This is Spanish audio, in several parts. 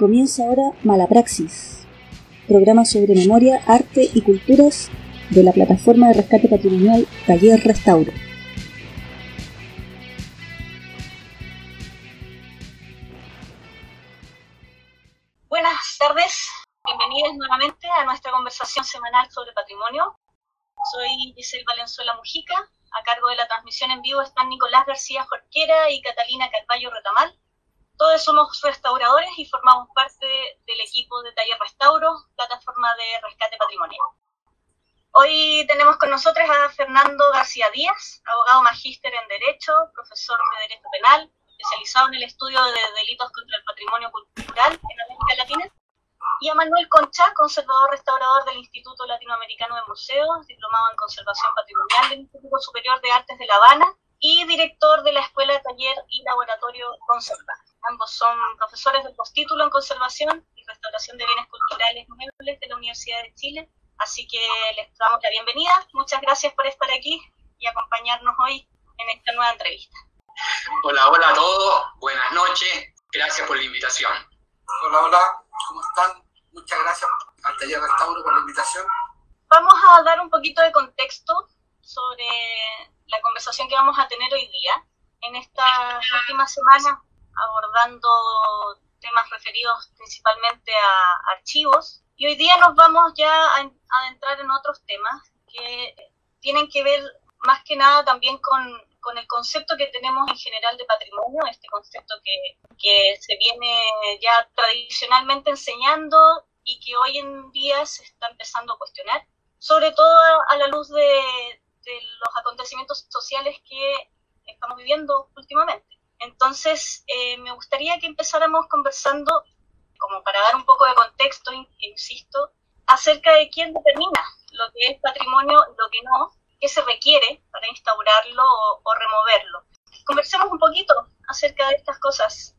Comienza ahora Malapraxis, programa sobre memoria, arte y culturas de la plataforma de rescate patrimonial Taller Restauro. Buenas tardes, bienvenidos nuevamente a nuestra conversación semanal sobre patrimonio. Soy Giselle Valenzuela Mujica, a cargo de la transmisión en vivo están Nicolás García Jorquera y Catalina Carballo Retamal. Todos somos restauradores y formamos parte del equipo de Taller Restauro, plataforma de rescate patrimonial. Hoy tenemos con nosotros a Fernando García Díaz, abogado magíster en Derecho, profesor de Derecho Penal, especializado en el estudio de delitos contra el patrimonio cultural en América Latina, y a Manuel Concha, conservador restaurador del Instituto Latinoamericano de Museos, diplomado en Conservación Patrimonial del Instituto Superior de Artes de La Habana y director de la Escuela de Taller y Laboratorio Conservar. Ambos son profesores del postítulo en Conservación y Restauración de Bienes Culturales Muebles de la Universidad de Chile. Así que les damos la bienvenida. Muchas gracias por estar aquí y acompañarnos hoy en esta nueva entrevista. Hola, hola a todos. Buenas noches. Gracias por la invitación. Hola, hola. ¿Cómo están? Muchas gracias al Taller Restauro por la invitación. Vamos a dar un poquito de contexto sobre la conversación que vamos a tener hoy día. En estas últimas semanas abordando temas referidos principalmente a archivos. Y hoy día nos vamos ya a adentrar en otros temas que tienen que ver más que nada también con, con el concepto que tenemos en general de patrimonio, este concepto que, que se viene ya tradicionalmente enseñando y que hoy en día se está empezando a cuestionar, sobre todo a la luz de, de los acontecimientos sociales que estamos viviendo últimamente. Entonces, eh, me gustaría que empezáramos conversando, como para dar un poco de contexto, insisto, acerca de quién determina lo que es patrimonio lo que no, qué se requiere para instaurarlo o, removerlo. Conversemos un poquito acerca de estas cosas.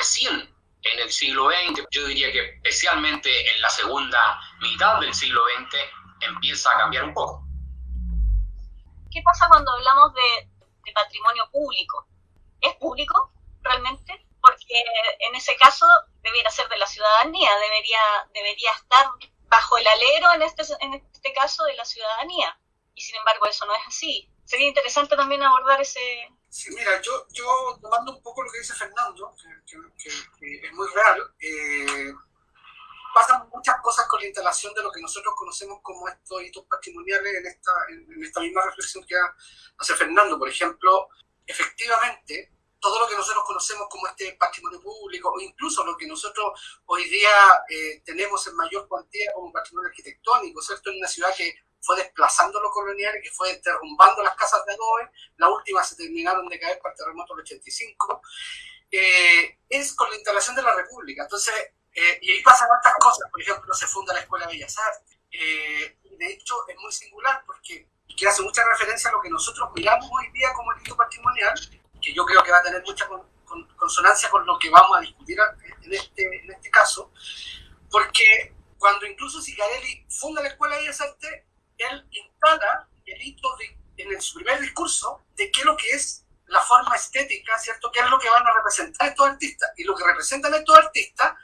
Recién en el siglo XX, yo diría que especialmente en la segunda mitad del siglo XX, empieza a cambiar un poco. ¿Qué pasa cuando hablamos de, de patrimonio público? ¿Es público realmente? Porque en ese caso debiera ser de la ciudadanía, debería, debería estar bajo el alero en este, en este caso de la ciudadanía. Y sin embargo eso no es así. Sería interesante también abordar ese... Sí, mira, yo, yo tomando un poco lo que dice Fernando, que, es muy real, eh, pasan muchas cosas con la instalación de lo que nosotros conocemos como estos hitos patrimoniales en esta, en esta misma reflexión que hace Fernando. Por ejemplo, efectivamente, todo lo que nosotros conocemos como este patrimonio público, o incluso lo que nosotros hoy día eh, tenemos en mayor cuantía como patrimonio arquitectónico, ¿cierto? En una ciudad que fue desplazando lo colonial, que fue derrumbando las casas de adobe, las últimas se terminaron de caer para el terremoto del 85. eh, es con la instalación de la República. Entonces, eh, y ahí pasan otras cosas, por ejemplo, se funda la Escuela de Bellas Artes. Eh, de hecho, es muy singular porque que hace mucha referencia a lo que nosotros miramos hoy día como el hito patrimonial, que yo creo que va a tener mucha consonancia con lo que vamos a discutir en este, en este caso, porque cuando incluso Sicarelli funda la Escuela de Bellas Artes, él instala el hito en su primer discurso de qué es lo que es la forma estética, ¿cierto? ¿Qué es lo que van a representar estos artistas? Y lo que representan estos artistas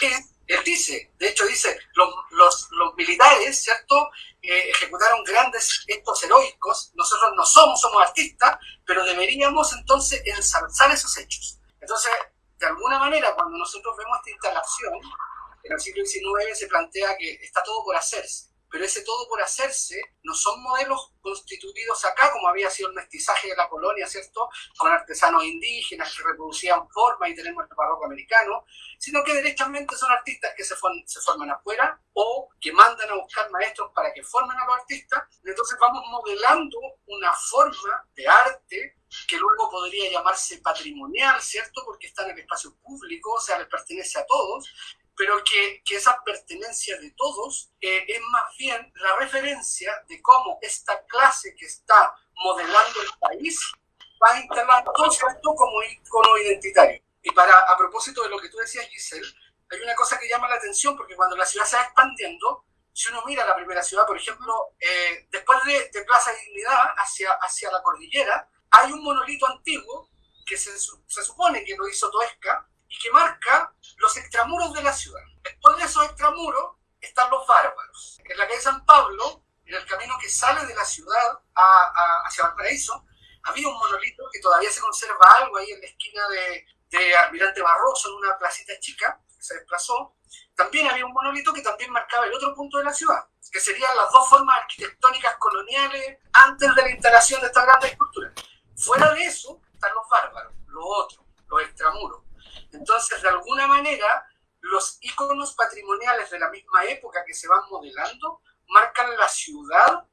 es, él dice, de hecho dice, los, los, militares, ¿cierto? Eh, ejecutaron grandes actos heroicos, nosotros no somos, somos artistas, pero deberíamos entonces ensalzar esos hechos. Entonces, de alguna manera, cuando nosotros vemos esta instalación, en el siglo XIX se plantea que está todo por hacerse pero ese todo por hacerse no son modelos constituidos acá, como había sido el mestizaje de la colonia, ¿cierto? Con artesanos indígenas que reproducían formas y tenemos el barroco americano, sino que derechamente son artistas que se, se forman afuera o que mandan a buscar maestros para que formen a los artistas. Entonces vamos modelando una forma de arte que luego podría llamarse patrimonial, ¿cierto? Porque está en el espacio público, o sea, les pertenece a todos, pero que, que esa pertenencia de todos eh, es más bien la referencia de cómo esta clase que está modelando el país va a instalar todo esto como icono identitario. Y para, a propósito de lo que tú decías, Giselle, hay una cosa que llama la atención, porque cuando la ciudad se va expandiendo, si uno mira la primera ciudad, por ejemplo, eh, después de, de, Plaza Dignidad hacia, hacia la cordillera, hay un monolito antiguo que se, se supone que lo hizo Toesca, y que marca los extramuros de la ciudad. Después de esos extramuros están los bárbaros. En la calle San Pablo, en el camino que sale de la ciudad hacia Valparaíso, había un monolito que todavía se conserva algo ahí en la esquina de, de Almirante Barroso, en una placita chica, que se desplazó. También había un monolito que también marcaba el otro punto de la ciudad, que serían las dos formas arquitectónicas coloniales antes de la instalación de esta gran escultura. Fuera de eso están los bárbaros, los otros, los extramuros. Entonces, de alguna manera, los iconos patrimoniales de la misma época que se van modelando marcan la ciudad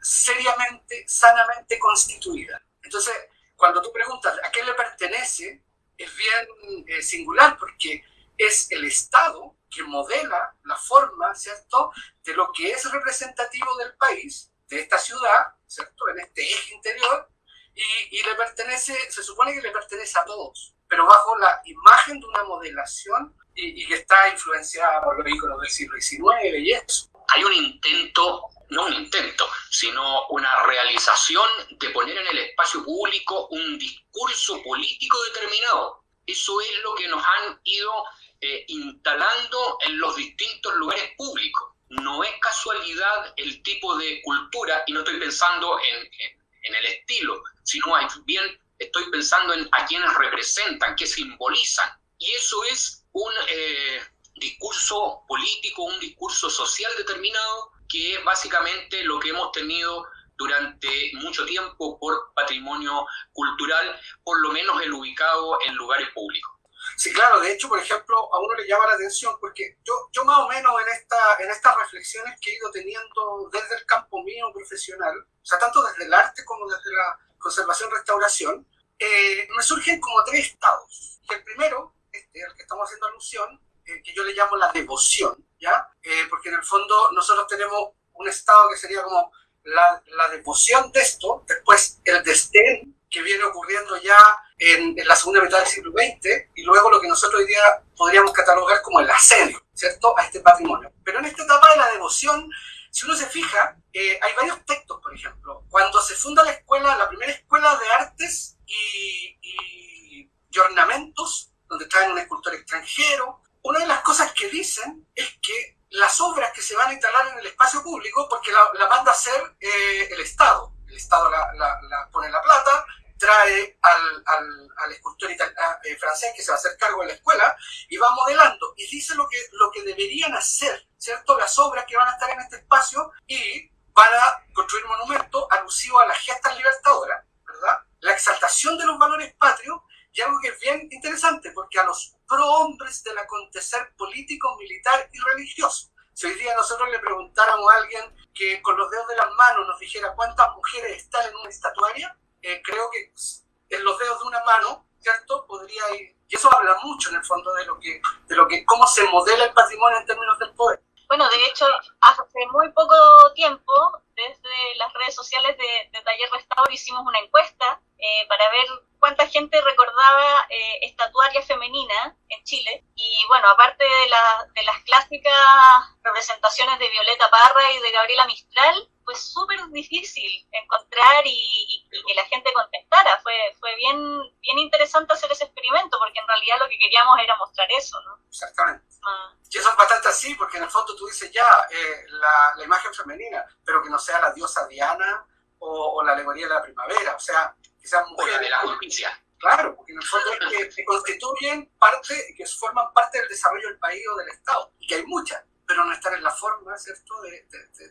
seriamente, sanamente constituida. Entonces, cuando tú preguntas a qué le pertenece, es bien eh, singular porque es el Estado que modela la forma, ¿cierto?, de lo que es representativo del país, de esta ciudad, ¿cierto?, en este eje interior, y, y le pertenece, se supone que le pertenece a todos pero bajo la imagen de una modelación y, que está influenciada por los íconos del siglo XIX y eso. Hay un intento, no un intento, sino una realización de poner en el espacio público un discurso político determinado. Eso es lo que nos han ido eh, instalando en los distintos lugares públicos. No es casualidad el tipo de cultura, y no estoy pensando en, en, en el estilo, sino bien estoy pensando en a quienes representan, qué simbolizan. Y eso es un eh, discurso político, un discurso social determinado, que es básicamente lo que hemos tenido durante mucho tiempo por patrimonio cultural, por lo menos el ubicado en lugares públicos. Sí, claro, de hecho, por ejemplo, a uno le llama la atención porque yo, yo más o menos en, esta, en estas reflexiones que he ido teniendo desde el campo mío profesional, o sea, tanto desde el arte como desde la conservación-restauración, eh, me surgen como tres estados. El primero, este, al que estamos haciendo alusión, eh, que yo le llamo la devoción, ¿ya? Eh, porque en el fondo nosotros tenemos un estado que sería como la, la devoción de esto, después el desdén que viene ocurriendo ya en, en, la segunda mitad del siglo XX y luego lo que nosotros hoy día podríamos catalogar como el asedio, ¿cierto?, a este patrimonio. Pero en esta etapa de la devoción si uno se fija, eh, hay varios textos, por ejemplo. Cuando se funda la escuela, la primera escuela de artes y, ornamentos, donde está un escultor extranjero, una de las cosas que dicen es que las obras que se van a instalar en el espacio público, porque la, la manda a hacer eh, el Estado. El Estado la, la, la, pone la plata, trae al, al, al escultor ah, eh, francés que se va a hacer cargo de la escuela y va modelando y dice lo que, lo que deberían hacer, ¿cierto? Las obras que van a estar en este espacio y van a construir monumentos alusivos a las gestas libertadoras, ¿verdad? La exaltación de los valores patrios y algo que es bien interesante porque a los prohombres del acontecer político, militar y religioso. Si hoy día nosotros le preguntáramos a alguien que con los dedos de las manos nos dijera cuántas mujeres están en una estatuaria, eh, creo que en los dedos de una mano ¿cierto? Podría ir, y eso habla mucho en el fondo de lo que, de lo que, cómo se modela el patrimonio en términos del poder. Bueno, de hecho, hace muy poco tiempo, desde las redes sociales de, de Taller Restauro, hicimos una encuesta eh, para ver cuánta gente recordaba eh, estatuaria femenina en Chile. Y bueno, aparte de, la, de las clásicas representaciones de Violeta Parra y de Gabriela Mistral, fue súper difícil encontrar y, que la gente contestara. Fue, fue bien, bien interesante hacer ese experimento porque en realidad lo que queríamos era mostrar eso, ¿no? Exactamente. Ah. Y eso es bastante así porque en el fondo tú dices ya eh, la, la, imagen femenina, pero que no sea la diosa Diana o, o la alegoría de la primavera. O sea, que sean mujeres. de la justicia. Claro, porque en el fondo es que, que constituyen parte, que forman parte del desarrollo del país o del Estado. Y que hay muchas pero no estar en la forma, ¿cierto?, de,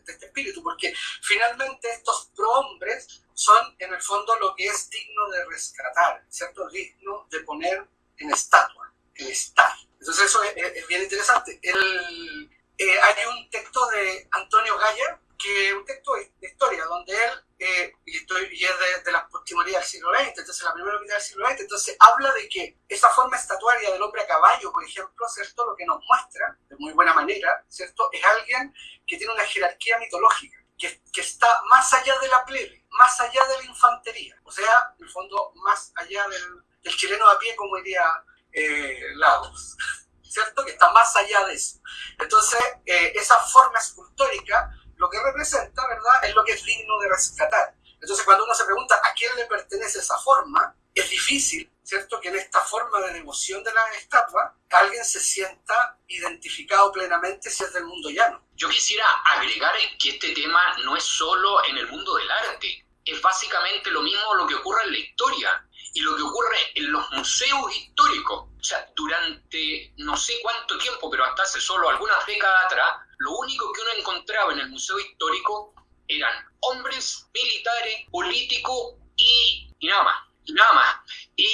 este espíritu, porque finalmente estos prohombres son en el fondo lo que es digno de rescatar, ¿cierto?, digno de poner en estatua, en estar. Entonces eso es, bien interesante. Eh, hay un texto de Antonio Galler, que un texto de historia, donde él eh, y, estoy, y, es de, de la del siglo XX, entonces la primera mitad del siglo XX, entonces habla de que esa forma estatuaria del hombre a caballo, por ejemplo, ¿cierto? Lo que nos muestra, de muy buena manera, ¿cierto? Es alguien que tiene una jerarquía mitológica, que, que está más allá de la plebe, más allá de la infantería, o sea, en el fondo, más allá del, del chileno a pie, como diría eh, Lagos, ¿cierto? Que está más allá de eso. Entonces, eh, esa forma escultórica lo que representa, ¿verdad?, es lo que es digno de rescatar. Entonces, cuando uno se pregunta a quién le pertenece esa forma, es difícil, ¿cierto?, que en esta forma de devoción de la estatua alguien se sienta identificado plenamente si es del mundo llano. Yo quisiera agregar que este tema no es solo en el mundo del arte, es básicamente lo mismo lo que ocurre en la historia y lo que ocurre en los museos históricos. O sea, durante no sé cuánto tiempo, pero hasta hace solo algunas décadas atrás, lo único que uno encontraba en el museo histórico eran hombres militares, políticos y, y nada más. Y nada más. Y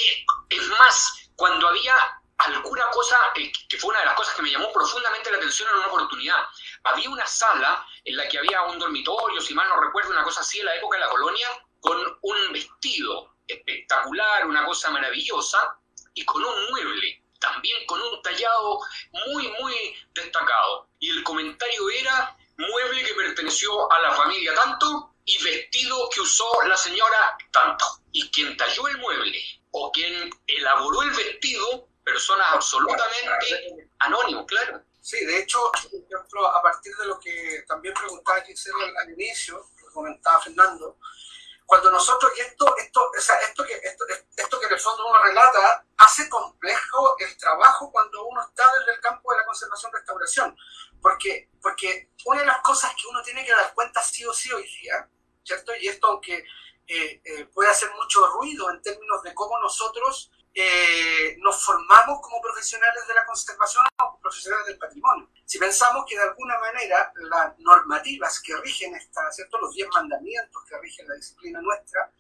es más, cuando había alguna cosa, eh, que fue una de las cosas que me llamó profundamente la atención en una oportunidad, había una sala en la que había un dormitorio, si mal no recuerdo, una cosa así en la época de la colonia, con un vestido espectacular, una cosa maravillosa, y con un mueble, también con un tallado muy, muy destacado. Y el comentario era, mueble que perteneció a la familia tanto y vestido que usó la señora tanto. Y quien talló el mueble o quien elaboró el vestido, personas absolutamente anónimos, claro. Sí, de hecho, por ejemplo, a partir de lo que también preguntaba Giselle al, inicio, lo comentaba Fernando, cuando nosotros, y esto, esto, o sea, esto, que, esto, esto que en el fondo uno relata, hace complejo el trabajo cuando uno está desde el campo de la conservación-restauración, porque, porque una de las cosas que uno tiene que dar cuenta sí o sí hoy día, ¿cierto? Y esto aunque eh, eh, puede hacer mucho ruido en términos de cómo nosotros eh, nos formamos como profesionales de la conservación o profesionales del patrimonio. Si pensamos que de alguna manera las normativas que rigen esta, ¿cierto? los diez mandamientos que rigen la disciplina nuestra,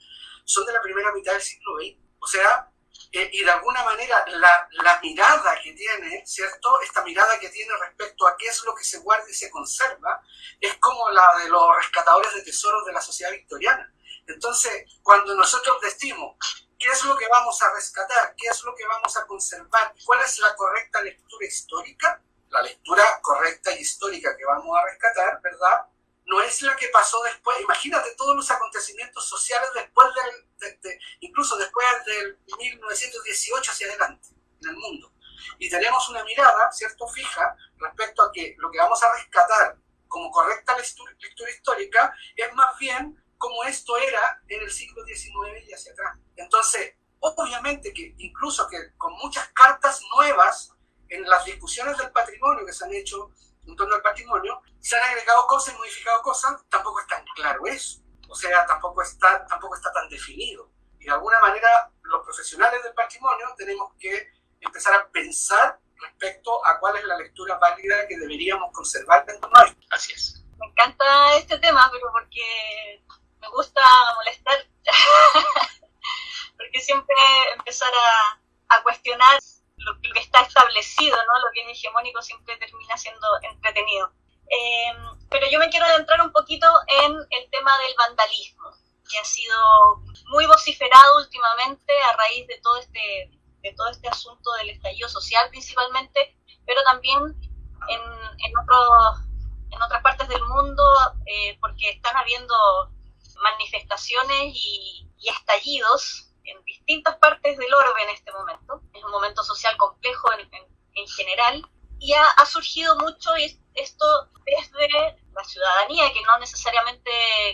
son de la primera mitad del siglo XX. O sea, eh, y de alguna manera la, la, mirada que tiene, ¿cierto? Esta mirada que tiene respecto a qué es lo que se guarda y se conserva, es como la de los rescatadores de tesoros de la sociedad victoriana. Entonces, cuando nosotros decimos qué es lo que vamos a rescatar, qué es lo que vamos a conservar, cuál es la correcta lectura histórica, la lectura correcta y histórica que vamos a rescatar, ¿verdad? No es la que pasó después. Imagínate todos los acontecimientos sociales después del, de, de, incluso después del 1918 hacia adelante en el mundo. Y tenemos una mirada, ¿cierto?, fija respecto a que lo que vamos a rescatar como correcta lectura, histórica es más bien como esto era en el siglo XIX y hacia atrás. Entonces, obviamente que incluso que con muchas cartas nuevas en las discusiones del patrimonio que se han hecho en torno al patrimonio, se han agregado cosas y modificado cosas, tampoco es tan claro eso. O sea, tampoco está, tampoco está tan definido. Y de alguna manera, los profesionales del patrimonio tenemos que empezar a pensar respecto a cuál es la lectura válida que deberíamos conservar dentro de nosotros. Así es. Me encanta este tema, pero porque gusta molestar, porque siempre empezar a, a cuestionar lo, lo, que está establecido, ¿no? lo que es hegemónico siempre termina siendo entretenido. Eh, pero yo me quiero adentrar un poquito en el tema del vandalismo. que ha sido muy vociferado últimamente a raíz de todo este, de todo este asunto del estallido social principalmente, pero también en, en, en otras partes del mundo, eh, porque están habiendo manifestaciones y, estallidos en distintas partes del orbe en este momento. Es un momento social complejo en, en general y ha, ha, surgido mucho esto desde la ciudadanía, que no necesariamente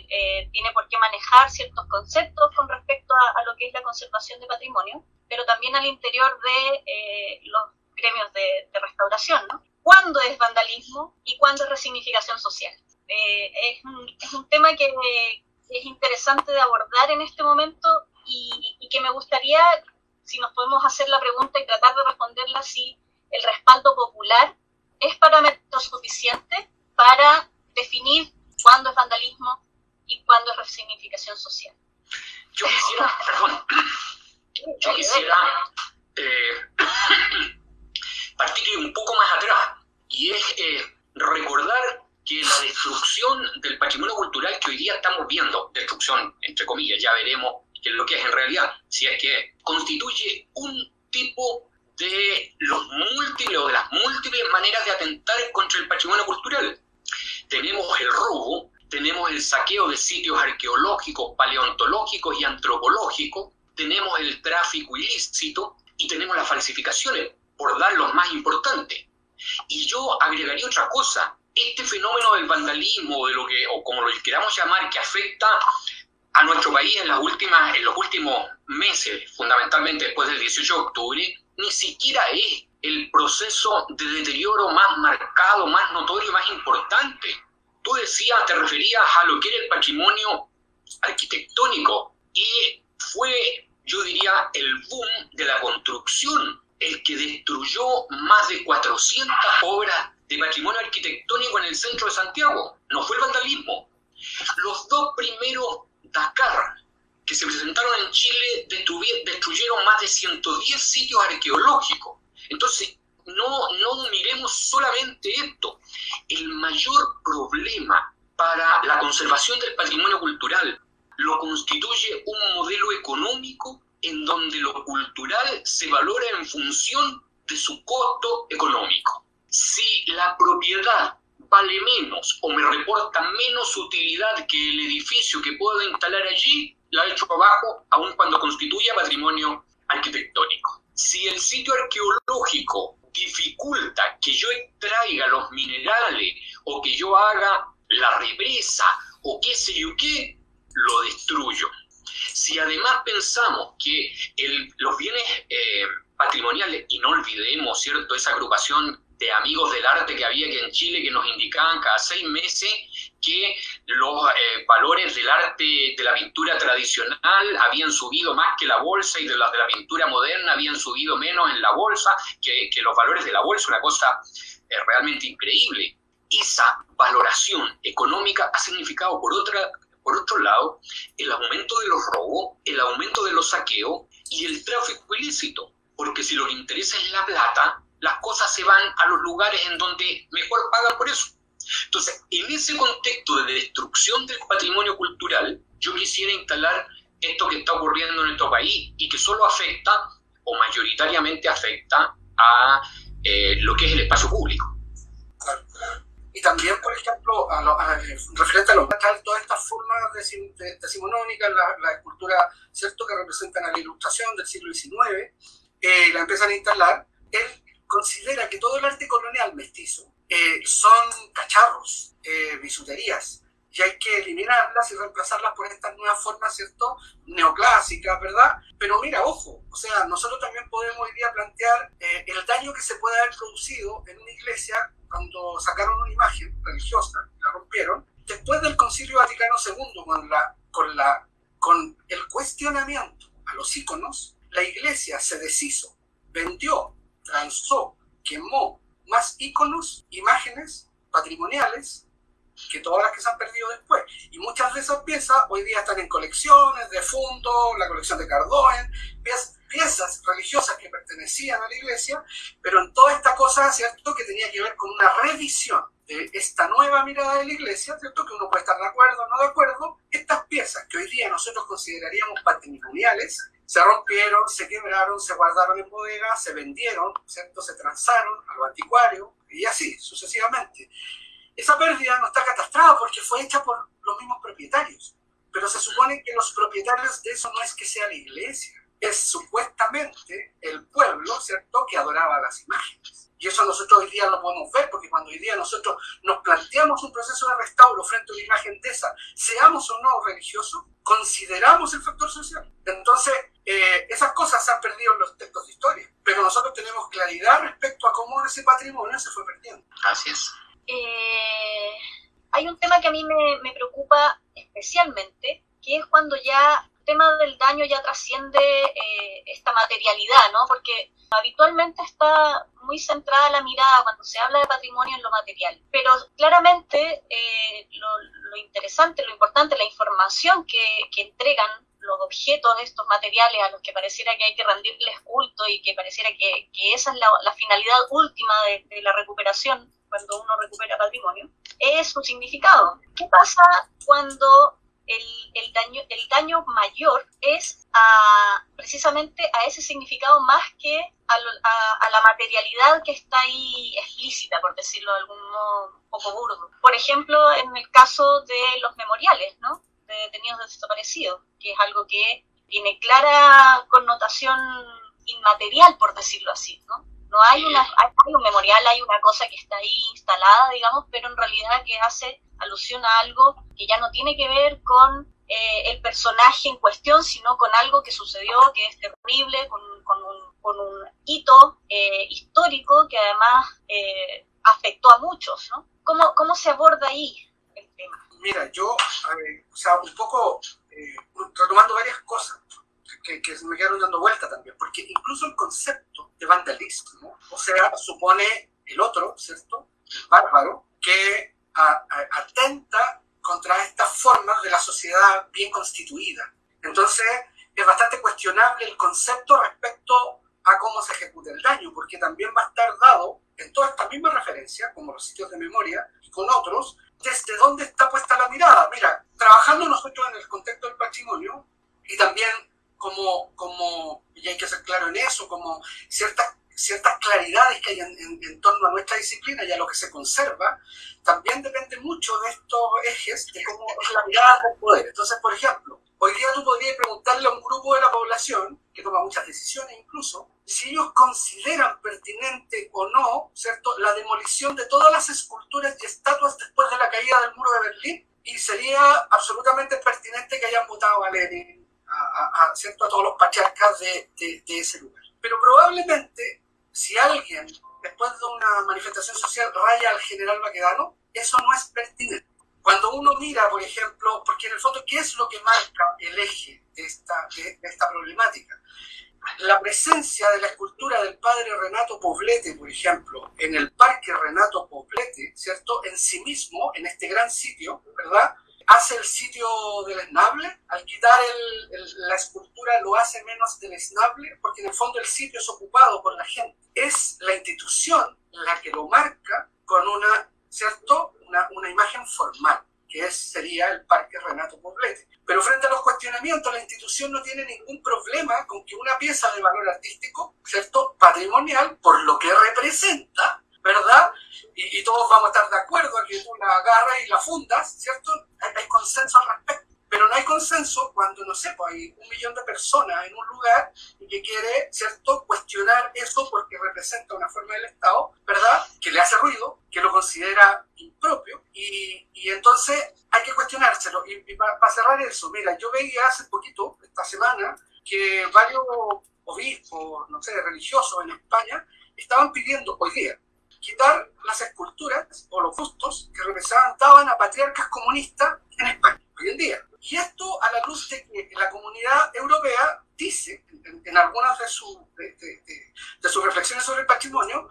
eh, tiene por qué manejar ciertos conceptos con respecto a, lo que es la conservación de patrimonio, pero también al interior de eh, los gremios de, restauración. ¿no? ¿Cuándo es vandalismo y cuándo es resignificación social? Eh, es, un, es, un, tema que, es interesante de abordar en este momento y, que me gustaría, si nos podemos hacer la pregunta y tratar de responderla, si el respaldo popular es parámetro suficiente para definir cuándo es vandalismo y cuándo es resignificación social. Yo quisiera, perdón, yo quisiera eh, partir un poco más atrás y es eh, recordar que la destrucción del patrimonio cultural que hoy día estamos viendo, destrucción entre comillas, ya veremos qué es lo que es en realidad, si es que constituye un tipo de los múltiples o de las múltiples maneras de atentar contra el patrimonio cultural. Tenemos el robo, tenemos el saqueo de sitios arqueológicos, paleontológicos y antropológicos, tenemos el tráfico ilícito y tenemos las falsificaciones, por dar los más importantes. Y yo agregaría otra cosa, este fenómeno del vandalismo, de lo que, o como lo queramos llamar, que afecta a nuestro país en, las últimas, en los últimos meses, fundamentalmente después del 18 de octubre, ni siquiera es el proceso de deterioro más marcado, más notorio, más importante. Tú decías, te referías a lo que era el patrimonio arquitectónico y fue, yo diría, el boom de la construcción el que destruyó más de 400 obras de patrimonio arquitectónico en el centro de Santiago. No fue el vandalismo. Los dos primeros Dakar que se presentaron en Chile destruyeron más de 110 sitios arqueológicos. Entonces, no, no miremos solamente esto. El mayor problema para la conservación del patrimonio cultural lo constituye un modelo económico en donde lo cultural se valora en función de su costo económico. Si la propiedad vale menos o me reporta menos utilidad que el edificio que puedo instalar allí, la he hecho abajo, aun cuando constituya patrimonio arquitectónico. Si el sitio arqueológico dificulta que yo extraiga los minerales o que yo haga la represa o qué sé yo qué, lo destruyo. Si además pensamos que los bienes eh, patrimoniales, y no olvidemos, ¿cierto?, esa agrupación de amigos del arte que había aquí en Chile que nos indicaban cada seis meses que los eh, valores del arte de la pintura tradicional habían subido más que la bolsa y de las de la pintura moderna habían subido menos en la bolsa que, que los valores de la bolsa, una cosa eh, realmente increíble. Esa valoración económica ha significado, por, otra, por otro lado, el aumento de los robos, el aumento de los saqueos y el tráfico ilícito, porque si lo que interesa es la plata, las cosas se van a los lugares en donde mejor pagan por eso. Entonces, en ese contexto de destrucción del patrimonio cultural, yo quisiera instalar esto que está ocurriendo en nuestro país y que solo afecta o mayoritariamente afecta a eh, lo que es el espacio público. Y también, por ejemplo, a referente a los todas estas formas decimonónicas, la, la escultura ¿cierto? que representan a la ilustración del siglo XIX, eh, la empiezan a instalar, él considera que todo el arte colonial mestizo eh, son cacharros, eh, bisuterías, y hay que eliminarlas y reemplazarlas por estas nuevas formas, ¿cierto? Neoclásicas, ¿verdad? Pero mira, ojo, o sea, nosotros también podemos hoy día plantear eh, el daño que se puede haber producido en una iglesia cuando sacaron una imagen religiosa, la rompieron, después del Concilio Vaticano II, con, la, con, la, con el cuestionamiento a los íconos, la iglesia se deshizo, vendió, transó, quemó más íconos, imágenes patrimoniales que todas las que se han perdido después. Y muchas de esas piezas hoy día están en colecciones de Fundo, la colección de Cardoen, piezas, religiosas que pertenecían a la iglesia, pero en toda esta cosa, ¿cierto?, que tenía que ver con una revisión. de esta nueva mirada de la iglesia, ¿cierto? Que uno puede estar de acuerdo o no de acuerdo, estas piezas que hoy día nosotros consideraríamos patrimoniales, se rompieron, se quebraron, se guardaron en bodegas, se vendieron, ¿cierto? Se transaron a lo anticuario y así sucesivamente. Esa pérdida no está catastrada porque fue hecha por los mismos propietarios, pero se supone que los propietarios de eso no es que sea la iglesia, es supuestamente el pueblo, ¿cierto?, que adoraba las imágenes. Y eso nosotros hoy día lo podemos ver, porque cuando hoy día nosotros nos planteamos un proceso de restauro frente a una imagen de esa, seamos o no religiosos, consideramos el factor social. Entonces, eh, esas cosas se han perdido en los textos de historia, pero nosotros tenemos claridad respecto a cómo ese patrimonio se fue perdiendo. Así es. Eh, hay un tema que a mí me, me preocupa especialmente, que es cuando ya tema del daño ya trasciende eh, esta materialidad, ¿no? Porque habitualmente está muy centrada la mirada cuando se habla de patrimonio en lo material. Pero claramente eh, lo, interesante, lo importante, la información que, entregan los objetos de estos materiales a los que pareciera que hay que rendirles culto y que pareciera que, esa es la, finalidad última de, de la recuperación cuando uno recupera patrimonio, es su significado. ¿Qué pasa cuando el, daño, el daño mayor es a, precisamente a ese significado más que a, la materialidad que está ahí explícita, por decirlo de algún modo un poco burdo. Por ejemplo, en el caso de los memoriales, ¿no? De detenidos desaparecidos, que es algo que tiene clara connotación inmaterial, por decirlo así, ¿no? No hay, una, hay un memorial, hay una cosa que está ahí instalada, digamos, pero en realidad que hace alusión a algo que ya no tiene que ver con eh, el personaje en cuestión, sino con algo que sucedió, que es terrible, con, un, con un, hito eh, histórico que además eh, afectó a muchos, ¿no? ¿Cómo, ¿Cómo, se aborda ahí el tema? Mira, yo, o sea, un poco retomando varias cosas que, que me quedaron dando vuelta también, porque incluso el concepto de vandalismo, o sea, supone el otro, ¿cierto? El bárbaro, que atenta contra estas formas de la sociedad bien constituida. Entonces, es bastante cuestionable el concepto respecto a cómo se ejecuta el daño, porque también va a estar dado en todas estas mismas referencias, como los sitios de memoria y con otros, desde dónde está puesta la mirada. Mira, trabajando nosotros en el contexto del patrimonio y también como, como y hay que ser claro en eso, como ciertas ciertas claridades que hay en, torno a nuestra disciplina y a lo que se conserva, también depende mucho de estos ejes, de cómo es la mirada del poder. Entonces, por ejemplo, hoy día tú podrías preguntarle a un grupo de la población, que toma muchas decisiones incluso, si ellos consideran pertinente o no, ¿cierto?, la demolición de todas las esculturas y estatuas después de la caída del muro de Berlín, y sería absolutamente pertinente que hayan votado a Lenin, a, ¿cierto? a todos los patriarcas de, de, de ese lugar. Pero probablemente si alguien, después de una manifestación social, raya al general Maquedano, eso no es pertinente. Cuando uno mira, por ejemplo, porque en el fondo, ¿qué es lo que marca el eje de esta, de, esta problemática? La presencia de la escultura del padre Renato Poblete, por ejemplo, en el parque Renato Poblete, ¿cierto? En sí mismo, en este gran sitio, ¿verdad? Hace el sitio esnable, al quitar la escultura lo hace menos esnable, porque en el fondo el sitio es ocupado por la gente. Es la institución la que lo marca con una, ¿cierto? Una, una imagen formal, que es, sería el Parque Renato Poblete. Pero frente a los cuestionamientos, la institución no tiene ningún problema con que una pieza de valor artístico, ¿cierto? Patrimonial, por lo que representa, ¿verdad? Y, todos vamos a estar de acuerdo a que tú la agarras y la fundas, ¿cierto? Hay, consenso al respecto. Pero no hay consenso cuando, no sé, pues hay un millón de personas en un lugar y que quiere, ¿cierto?, cuestionar eso porque representa una forma del Estado, ¿verdad?, que le hace ruido, que lo considera impropio y, y entonces hay que cuestionárselo. Y, y para, para cerrar eso, mira, yo veía hace poquito, esta semana, que varios obispos, no sé, religiosos en España, estaban pidiendo hoy día quitar las esculturas o los bustos que representaban a patriarcas comunistas en España hoy en día. Y esto a la luz de que la comunidad europea dice, en, algunas de, de, sus reflexiones sobre el patrimonio,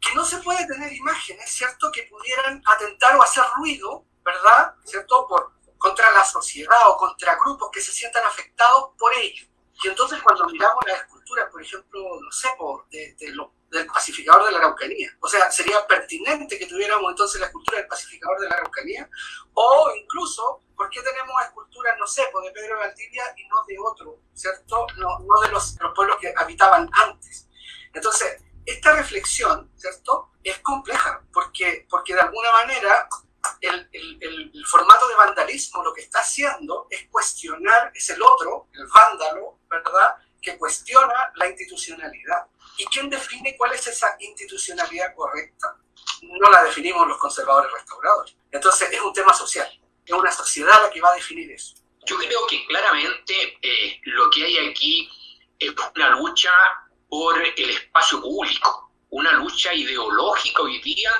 que no se puede tener imágenes, ¿cierto?, que pudieran atentar o hacer ruido, ¿verdad?, ¿cierto?, por, contra la sociedad o contra grupos que se sientan afectados por ello. Y entonces cuando miramos las esculturas, por ejemplo, no sé, por, de, los del pacificador de la Araucanía. O sea, sería pertinente que tuviéramos entonces la escultura del pacificador de la Araucanía, o incluso, ¿por qué tenemos esculturas, no sé, pues de Pedro Valdivia y no de otro, ¿cierto? No, de los, los pueblos que habitaban antes. Entonces, esta reflexión, ¿cierto? Es compleja, porque, porque de alguna manera el, el, formato de vandalismo lo que está haciendo es cuestionar, es el otro, el vándalo, ¿verdad? Que cuestiona la institucionalidad. ¿Y quién define cuál es esa institucionalidad correcta? No la definimos los conservadores restauradores. Entonces es un tema social, es una sociedad la que va a definir eso. Yo creo que claramente eh, lo que hay aquí es una lucha por el espacio público, una lucha ideológica hoy día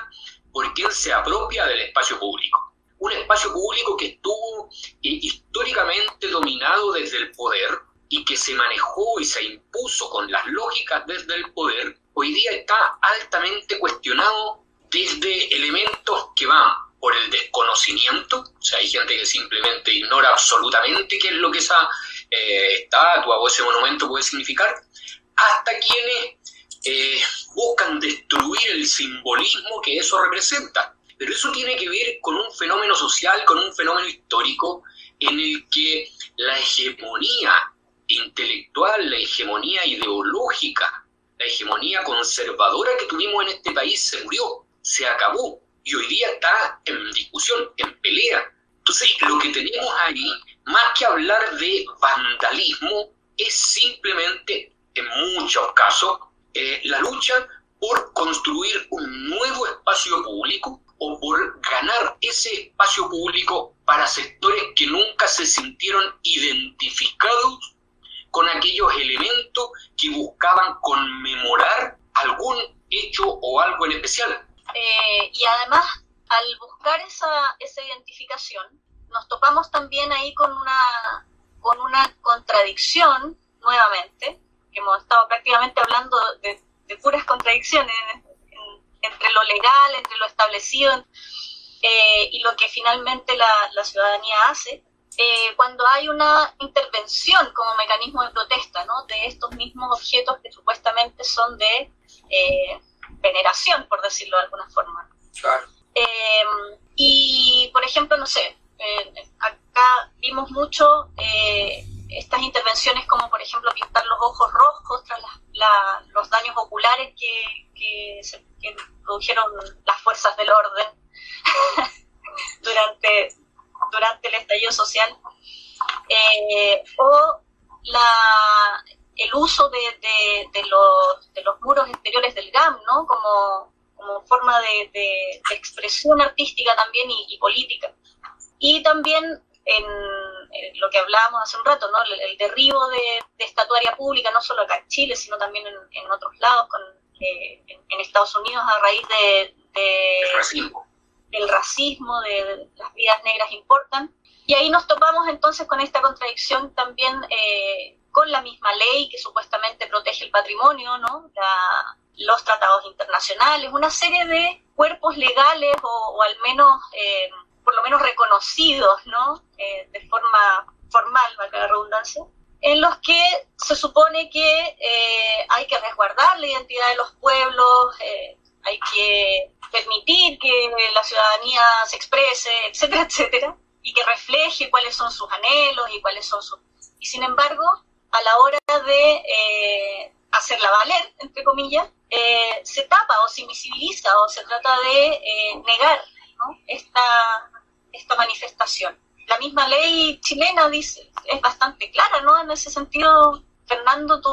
por quien se apropia del espacio público. Un espacio público que estuvo eh, históricamente dominado desde el poder y que se manejó y se impuso con las lógicas desde el poder, hoy día está altamente cuestionado desde elementos que van por el desconocimiento, o sea, hay gente que simplemente ignora absolutamente qué es lo que esa eh, estatua o ese monumento puede significar, hasta quienes eh, buscan destruir el simbolismo que eso representa. Pero eso tiene que ver con un fenómeno social, con un fenómeno histórico en el que la hegemonía intelectual, la hegemonía ideológica, la hegemonía conservadora que tuvimos en este país se murió, se acabó y hoy día está en discusión, en pelea. Entonces, lo que tenemos ahí, más que hablar de vandalismo, es simplemente, en muchos casos, eh, la lucha por construir un nuevo espacio público o por ganar ese espacio público para sectores que nunca se sintieron identificados con aquellos elementos que buscaban conmemorar algún hecho o algo en especial. Eh, y además, al buscar esa, esa identificación, nos topamos también ahí con una, con una contradicción nuevamente, que hemos estado prácticamente hablando de, puras contradicciones entre lo legal, entre lo establecido eh, y lo que finalmente la, ciudadanía hace, eh, cuando hay una intervención como mecanismo de protesta ¿no? de estos mismos objetos que supuestamente son de eh, veneración, por decirlo de alguna forma. y, por ejemplo, no sé, acá vimos mucho estas intervenciones como por ejemplo pintar los ojos rojos tras los daños oculares que, que, produjeron las fuerzas del orden durante, durante el estallido social, eh, o la, el uso de, de, los, de los muros exteriores del GAM, ¿no? como, como forma de, expresión artística también y, política. Y también en, lo que hablábamos hace un rato, ¿no? el, derribo de, estatuaria pública, no solo acá en Chile, sino también en, otros lados, eh, en, Estados Unidos, a raíz de. Del racismo, de las vidas negras importan. Y ahí nos topamos entonces con esta contradicción también eh, con la misma ley que supuestamente protege el patrimonio, ¿no? los tratados internacionales, una serie de cuerpos legales o, al menos eh, por lo menos reconocidos, ¿no? Eh, de forma formal, valga la redundancia, en los que se supone que eh, hay que resguardar la identidad de los pueblos, eh, hay que permitir que la ciudadanía se exprese, etcétera, etcétera, y que refleje cuáles son sus anhelos y cuáles son sus... Y sin embargo, a la hora de hacerla valer, entre comillas, se tapa o se invisibiliza o se trata de negar esta, esta manifestación. La misma ley chilena dice, es bastante clara, ¿no? En ese sentido, Fernando, tú,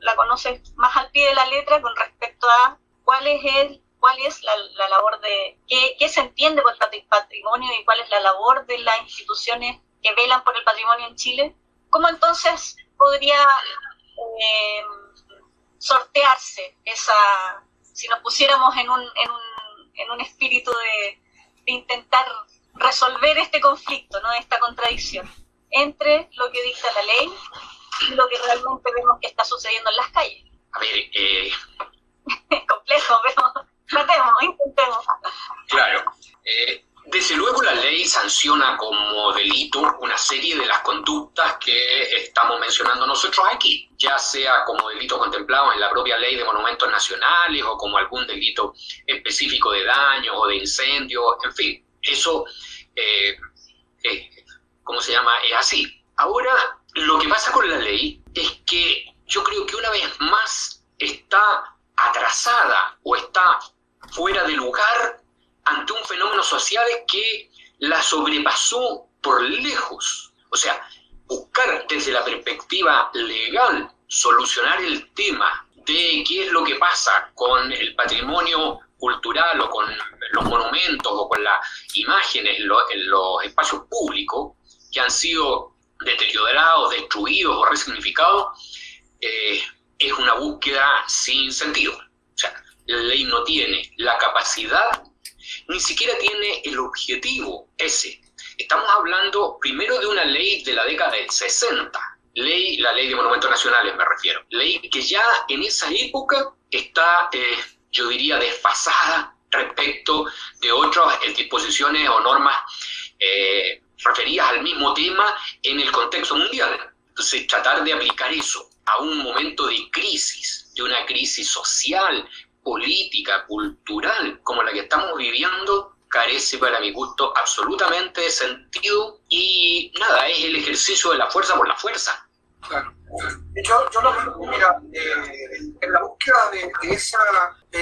la conoces más al pie de la letra con respecto a cuál es el, cuál es la, labor de, qué, se entiende por patrimonio y cuál es la labor de las instituciones que velan por el patrimonio en Chile. ¿Cómo entonces podría eh, sortearse esa, si nos pusiéramos en un, en un, en un espíritu de, intentar resolver este conflicto, ¿no? esta contradicción entre lo que dicta la ley y lo que realmente vemos que está sucediendo en las calles. A ver, eh... complejo, pero tratemos, intentemos. Claro. Eh, Desde luego la ley sanciona como delito una serie de las conductas que estamos mencionando nosotros aquí, ya sea como delito contemplado en la propia ley de monumentos nacionales o como algún delito específico de daños o de incendios, en fin, eso, eh, eh, ¿cómo se llama? Es así. Ahora, lo que pasa con la ley es que yo creo que una vez más está atrasada o está fuera de lugar ante un fenómeno social que la sobrepasó por lejos. O sea, buscar desde la perspectiva legal solucionar el tema de qué es lo que pasa con el patrimonio cultural o con los monumentos o con las imágenes en los espacios públicos que han sido deteriorados, destruidos o resignificados, eh, es una búsqueda sin sentido. O sea, la ley no tiene la capacidad, ni siquiera tiene el objetivo ese. Estamos hablando primero de una ley de la década del 60, ley, la ley de monumentos nacionales me refiero, ley que ya en esa época está, eh, yo diría, desfasada respecto de otras disposiciones o normas eh, referidas al mismo tema en el contexto mundial. Entonces, tratar de aplicar eso a un momento de crisis, de una crisis social, política, cultural, como la que estamos viviendo, carece para mi gusto absolutamente de sentido y nada, es el ejercicio de la fuerza por la fuerza. Claro. Yo, yo lo mira, eh, en la búsqueda de, esa,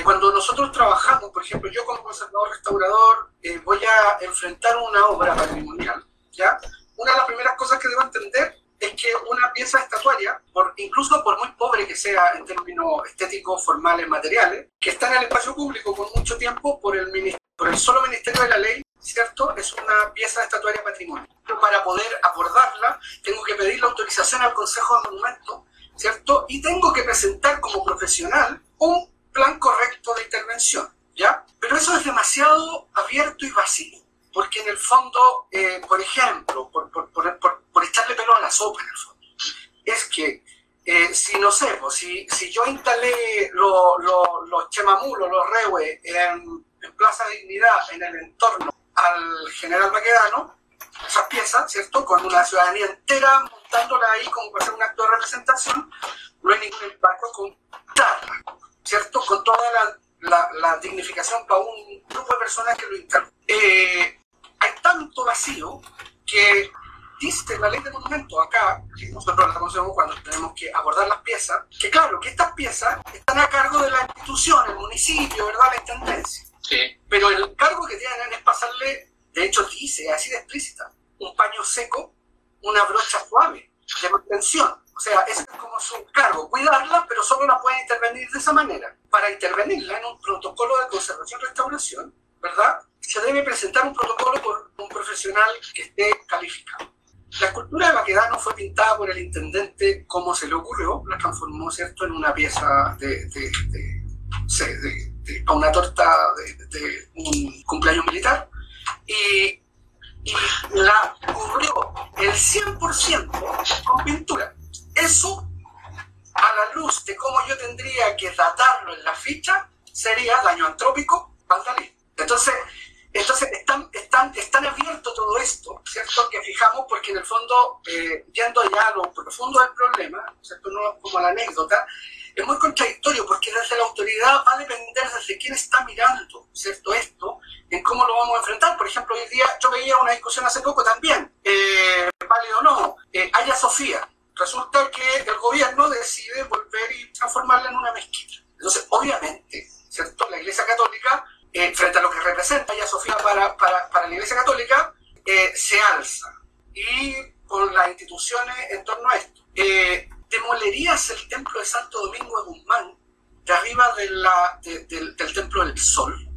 cuando nosotros trabajamos, por ejemplo, yo como conservador restaurador eh, voy a enfrentar una obra patrimonial, ¿ya? Una de las primeras cosas que debo entender es que una pieza estatuaria, incluso por muy pobre que sea en términos estéticos, formales, materiales, que está en el espacio público por mucho tiempo por el, por el solo Ministerio de la Ley, ¿cierto? Es una pieza estatuaria patrimonio. Para poder abordarla, tengo que pedir la autorización al Consejo de Monumentos, ¿cierto? Y tengo que presentar como profesional un plan correcto de intervención, ¿ya? Pero eso es demasiado abierto y vacío porque en el fondo, eh, por ejemplo, por, por, por, por, echarle pelo a la sopa en el fondo, es que eh, si no sé, pues, si, si yo instalé los chemamulos, los rewe en, en, Plaza Dignidad, en el entorno al general Baquedano, esas piezas, ¿cierto? Con una ciudadanía entera montándola ahí como para hacer un acto de representación, no hay ningún impacto con darla, ¿cierto? Con toda la, la, dignificación para un grupo de personas que lo instalan. Eh, hay tanto vacío que dice la ley de monumentos acá, que nosotros la conocemos cuando tenemos que abordar las piezas, que claro, que estas piezas están a cargo de la institución, el municipio, ¿verdad? La intendencia. Sí. Pero el cargo que tienen es pasarle, de hecho dice, así de explícita, un paño seco, una brocha suave de mantención. O sea, ese es como su cargo, cuidarla, pero solo la puede intervenir de esa manera. Para intervenirla en un protocolo de conservación-restauración, ¿verdad? Se debe presentar un protocolo por un profesional que esté calificado. La escultura de Baquedano fue pintada por el intendente como se le ocurrió, la transformó ¿cierto? en una pieza de, de, de, una torta de, un cumpleaños militar y, y la cubrió el 100% con pintura. Eso, a la luz de cómo yo tendría que datarlo en la ficha, sería daño antrópico, vandalismo. En el fondo, eh, yendo ya a lo profundo del problema, ¿cierto? No como la anécdota, es muy contradictorio porque desde la autoridad va a depender desde quién está mirando, ¿cierto? Esto, en cómo lo vamos a enfrentar. Por ejemplo, hoy día yo veía una discusión hace poco también, eh, válido o no, eh, Haya Sofía. Resulta que el gobierno decide volver y transformarla en una mezquita. Entonces, obviamente, ¿cierto? La Iglesia Católica eh, frente a lo que representa ya Sofía para la Iglesia Católica, eh, se alza. Y con las instituciones en torno a esto. Eh, ¿Demolerías el templo de Santo Domingo de Guzmán de arriba de la, del Templo del Sol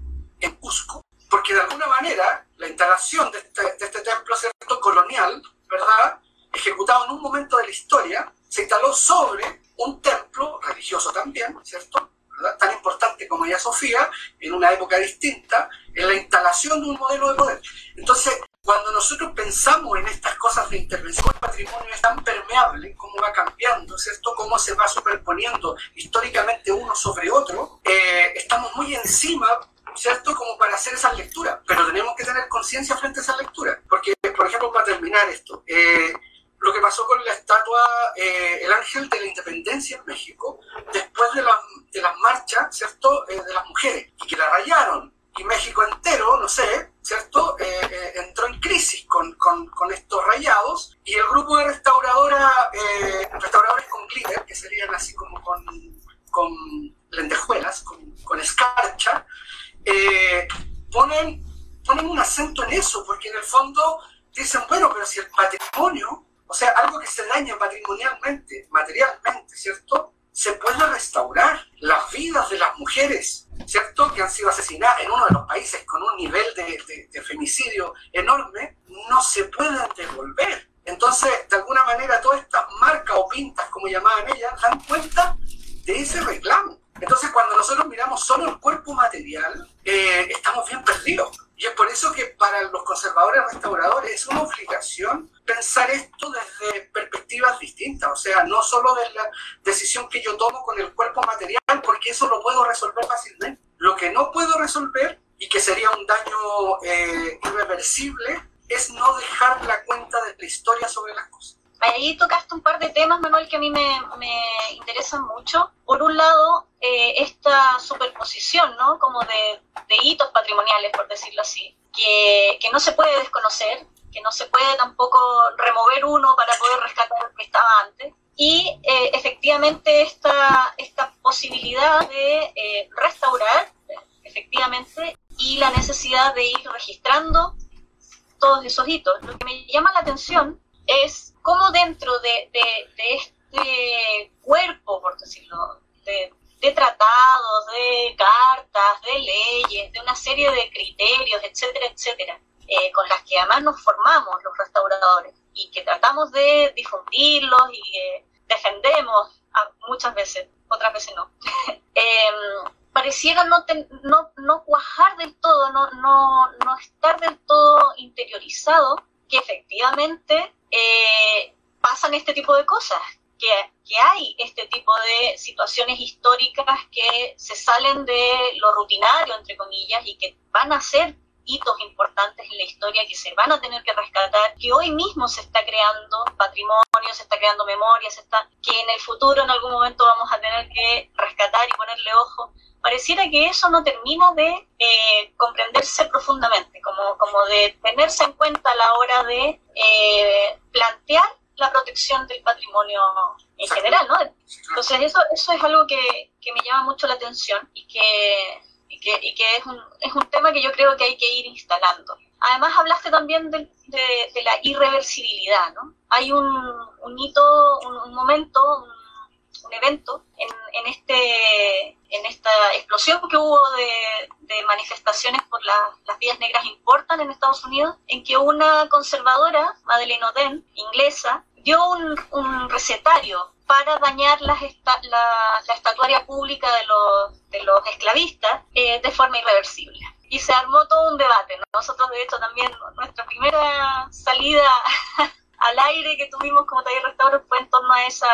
en Cusco? Porque de alguna manera la instalación de este, de este templo ¿cierto? colonial, ¿verdad? ejecutado en un momento de la historia, se instaló sobre un templo religioso también, ¿cierto? tan importante como ella Sofía, en una época distinta, en la instalación de un modelo de poder. Entonces, cuando nosotros pensamos en estas cosas de intervención, el patrimonio es tan permeable, cómo va cambiando, ¿cierto? Cómo se va superponiendo históricamente uno sobre otro, eh, estamos muy encima ¿cierto? Como para hacer esas lecturas, pero tenemos que tener conciencia frente a esas lecturas, porque, por ejemplo, para terminar esto, eh, lo que pasó con la estatua, eh, el ángel de la independencia en México, después de, de las marchas, ¿cierto?, eh, de las mujeres, y que la rayaron, y México entero, no sé, ¿cierto?, entró en crisis con, con, estos rayados, y el grupo de restauradora, restauradores con glitter, que serían así como con, con lentejuelas, con, con escarcha, eh, ponen, ponen un acento en eso, porque en el fondo dicen, bueno, pero si el patrimonio, o sea, algo que se daña patrimonialmente, materialmente, ¿cierto? Se puede restaurar las vidas de las mujeres, ¿cierto? Que han sido asesinadas en uno de los países con un nivel de, de femicidio enorme, no se pueden devolver. Entonces, de alguna manera, todas estas marcas o pintas, como llamaban ellas, dan cuenta de ese reclamo. Entonces, cuando nosotros miramos solo el cuerpo material, eh, estamos bien perdidos. Y es por eso que para los conservadores restauradores es una obligación pensar esto desde perspectivas distintas. O sea, no solo de la decisión que yo tomo con el cuerpo material, porque eso lo puedo resolver fácilmente. Lo que no puedo resolver y que sería un daño eh, irreversible es no dejar la cuenta de la historia sobre las cosas. Ahí tocaste un par de temas, Manuel, que a mí me, me interesan mucho. Por un lado, eh, esta superposición, ¿no? Como de, de, hitos patrimoniales, por decirlo así, que, que, no se puede desconocer, que no se puede tampoco remover uno para poder rescatar lo que estaba antes. Y eh, efectivamente esta, esta posibilidad de eh, restaurar, efectivamente, y la necesidad de ir registrando todos esos hitos. Lo que me llama la atención es cómo dentro de, este cuerpo, por decirlo, de, tratados, de cartas, de leyes, de una serie de criterios, etcétera, etcétera, eh, con las que además nos formamos los restauradores y que tratamos de difundirlos y defendemos muchas veces, otras veces no. Em, pareciera no, no, no, cuajar del todo, no, no, no estar del todo interiorizado que efectivamente eh, pasan este tipo de cosas, que, que, hay este tipo de situaciones históricas que se salen de lo rutinario, entre comillas, y que van a ser hitos importantes en la historia que se van a tener que rescatar, que hoy mismo se está creando patrimonio, se está creando memoria, se está, que en el futuro en algún momento vamos a tener que rescatar y ponerle ojo pareciera que eso no termina de eh, comprenderse profundamente, como, como de tenerse en cuenta a la hora de eh, plantear la protección del patrimonio en general, ¿no? Entonces eso, eso es algo que, que me llama mucho la atención y que, y que, y que es, un, es un tema que yo creo que hay que ir instalando. Además hablaste también de, de, la irreversibilidad, ¿no? Hay un, un hito, un, momento, un, evento en, en, este, en esta explosión que hubo de, de manifestaciones por las vías negras importan en Estados Unidos, en que una conservadora, Madeleine Oden, inglesa, dio un, un recetario para dañar la, la, la, estatuaria pública de los, de los esclavistas eh, de forma irreversible. Y se armó todo un debate. Nosotros, de hecho, también nuestra primera salida al aire que tuvimos como taller restaurador fue en torno a, esa,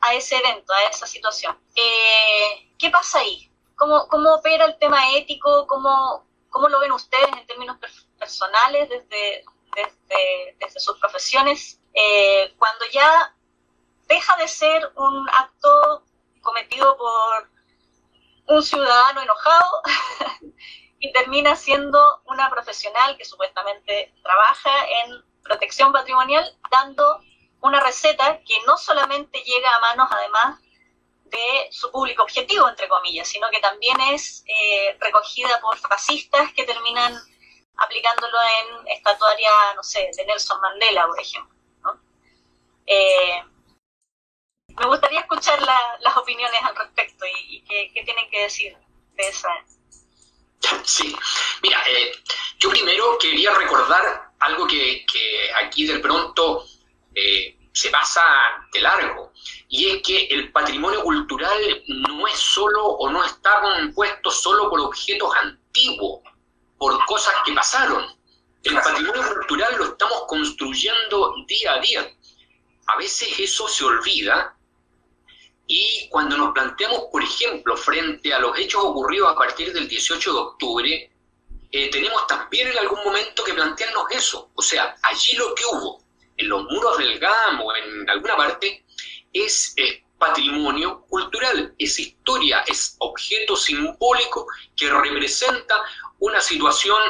a ese evento, a esa situación. Eh, ¿Qué pasa ahí? ¿Cómo, ¿Cómo opera el tema ético? ¿Cómo, cómo lo ven ustedes en términos personales desde, desde, desde sus profesiones? Eh, cuando ya deja de ser un acto cometido por un ciudadano enojado y termina siendo una profesional que supuestamente trabaja en protección patrimonial dando una receta que no solamente llega a manos además de su público objetivo, entre comillas, sino que también es eh, recogida por fascistas que terminan aplicándolo en estatuaria, no sé, de Nelson Mandela, por ejemplo. Eh, me gustaría escuchar las opiniones al respecto y, qué, tienen que decir de esa. Sí, mira, eh, yo primero quería recordar algo que, aquí de pronto eh, se pasa de largo, y es que el patrimonio cultural no es solo o no está compuesto solo por objetos antiguos, por cosas que pasaron. El patrimonio cultural lo estamos construyendo día a día. A veces eso se olvida y cuando nos planteamos, por ejemplo, frente a los hechos ocurridos a partir del 18 de octubre, eh, tenemos también en algún momento que plantearnos eso. O sea, allí lo que hubo en los muros del GAM o en alguna parte es patrimonio cultural, es historia, es objeto simbólico que representa una situación,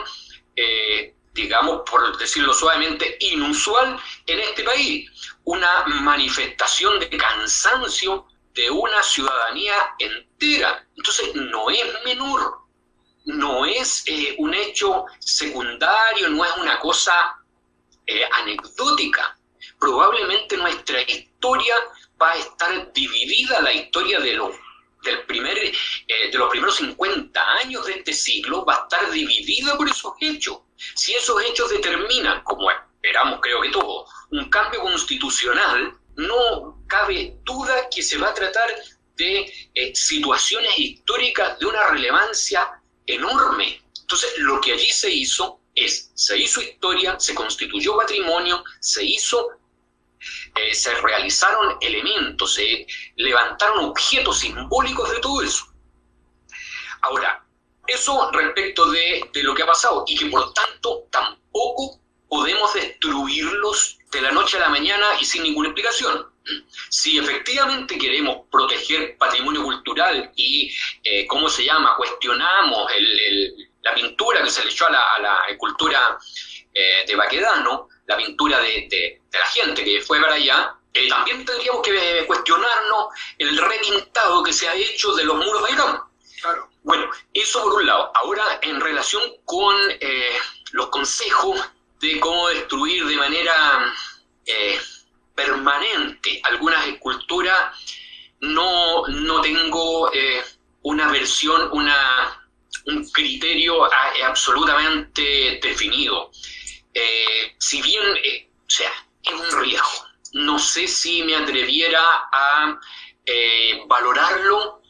eh, digamos, por decirlo suavemente, inusual en este país, una manifestación de cansancio de una ciudadanía entera. Entonces, no es menor, no es eh, un hecho secundario, no es una cosa eh, anecdótica. Probablemente nuestra historia va a estar dividida, la historia de los, del primer, eh, de los primeros 50 años de este siglo va a estar dividida por esos hechos. Si esos hechos determinan, como esperamos creo que todos, un cambio constitucional, no cabe duda que se va a tratar de situaciones históricas de una relevancia enorme. Entonces, lo que allí se hizo es, se hizo historia, se constituyó patrimonio, se hizo, eh, se realizaron elementos, se levantaron objetos simbólicos de todo eso. Ahora, eso respecto de, de lo que ha pasado y que por tanto tampoco podemos destruirlos de la noche a la mañana y sin ninguna explicación. Si efectivamente queremos proteger patrimonio cultural y, eh, ¿cómo se llama?, cuestionamos la pintura que se le echó a la, cultura eh, de Baquedano, la pintura de, la gente que fue para allá, eh, también tendríamos que cuestionarnos el repintado que se ha hecho de los muros de Irán. Claro. Bueno, eso por un lado. Ahora, en relación con los consejos de cómo destruir de manera permanente algunas esculturas, no, no tengo eh, una versión, una, un criterio absolutamente definido. Eh, si bien, eh, o sea, es un riesgo. No sé si me atreviera a valorarlo,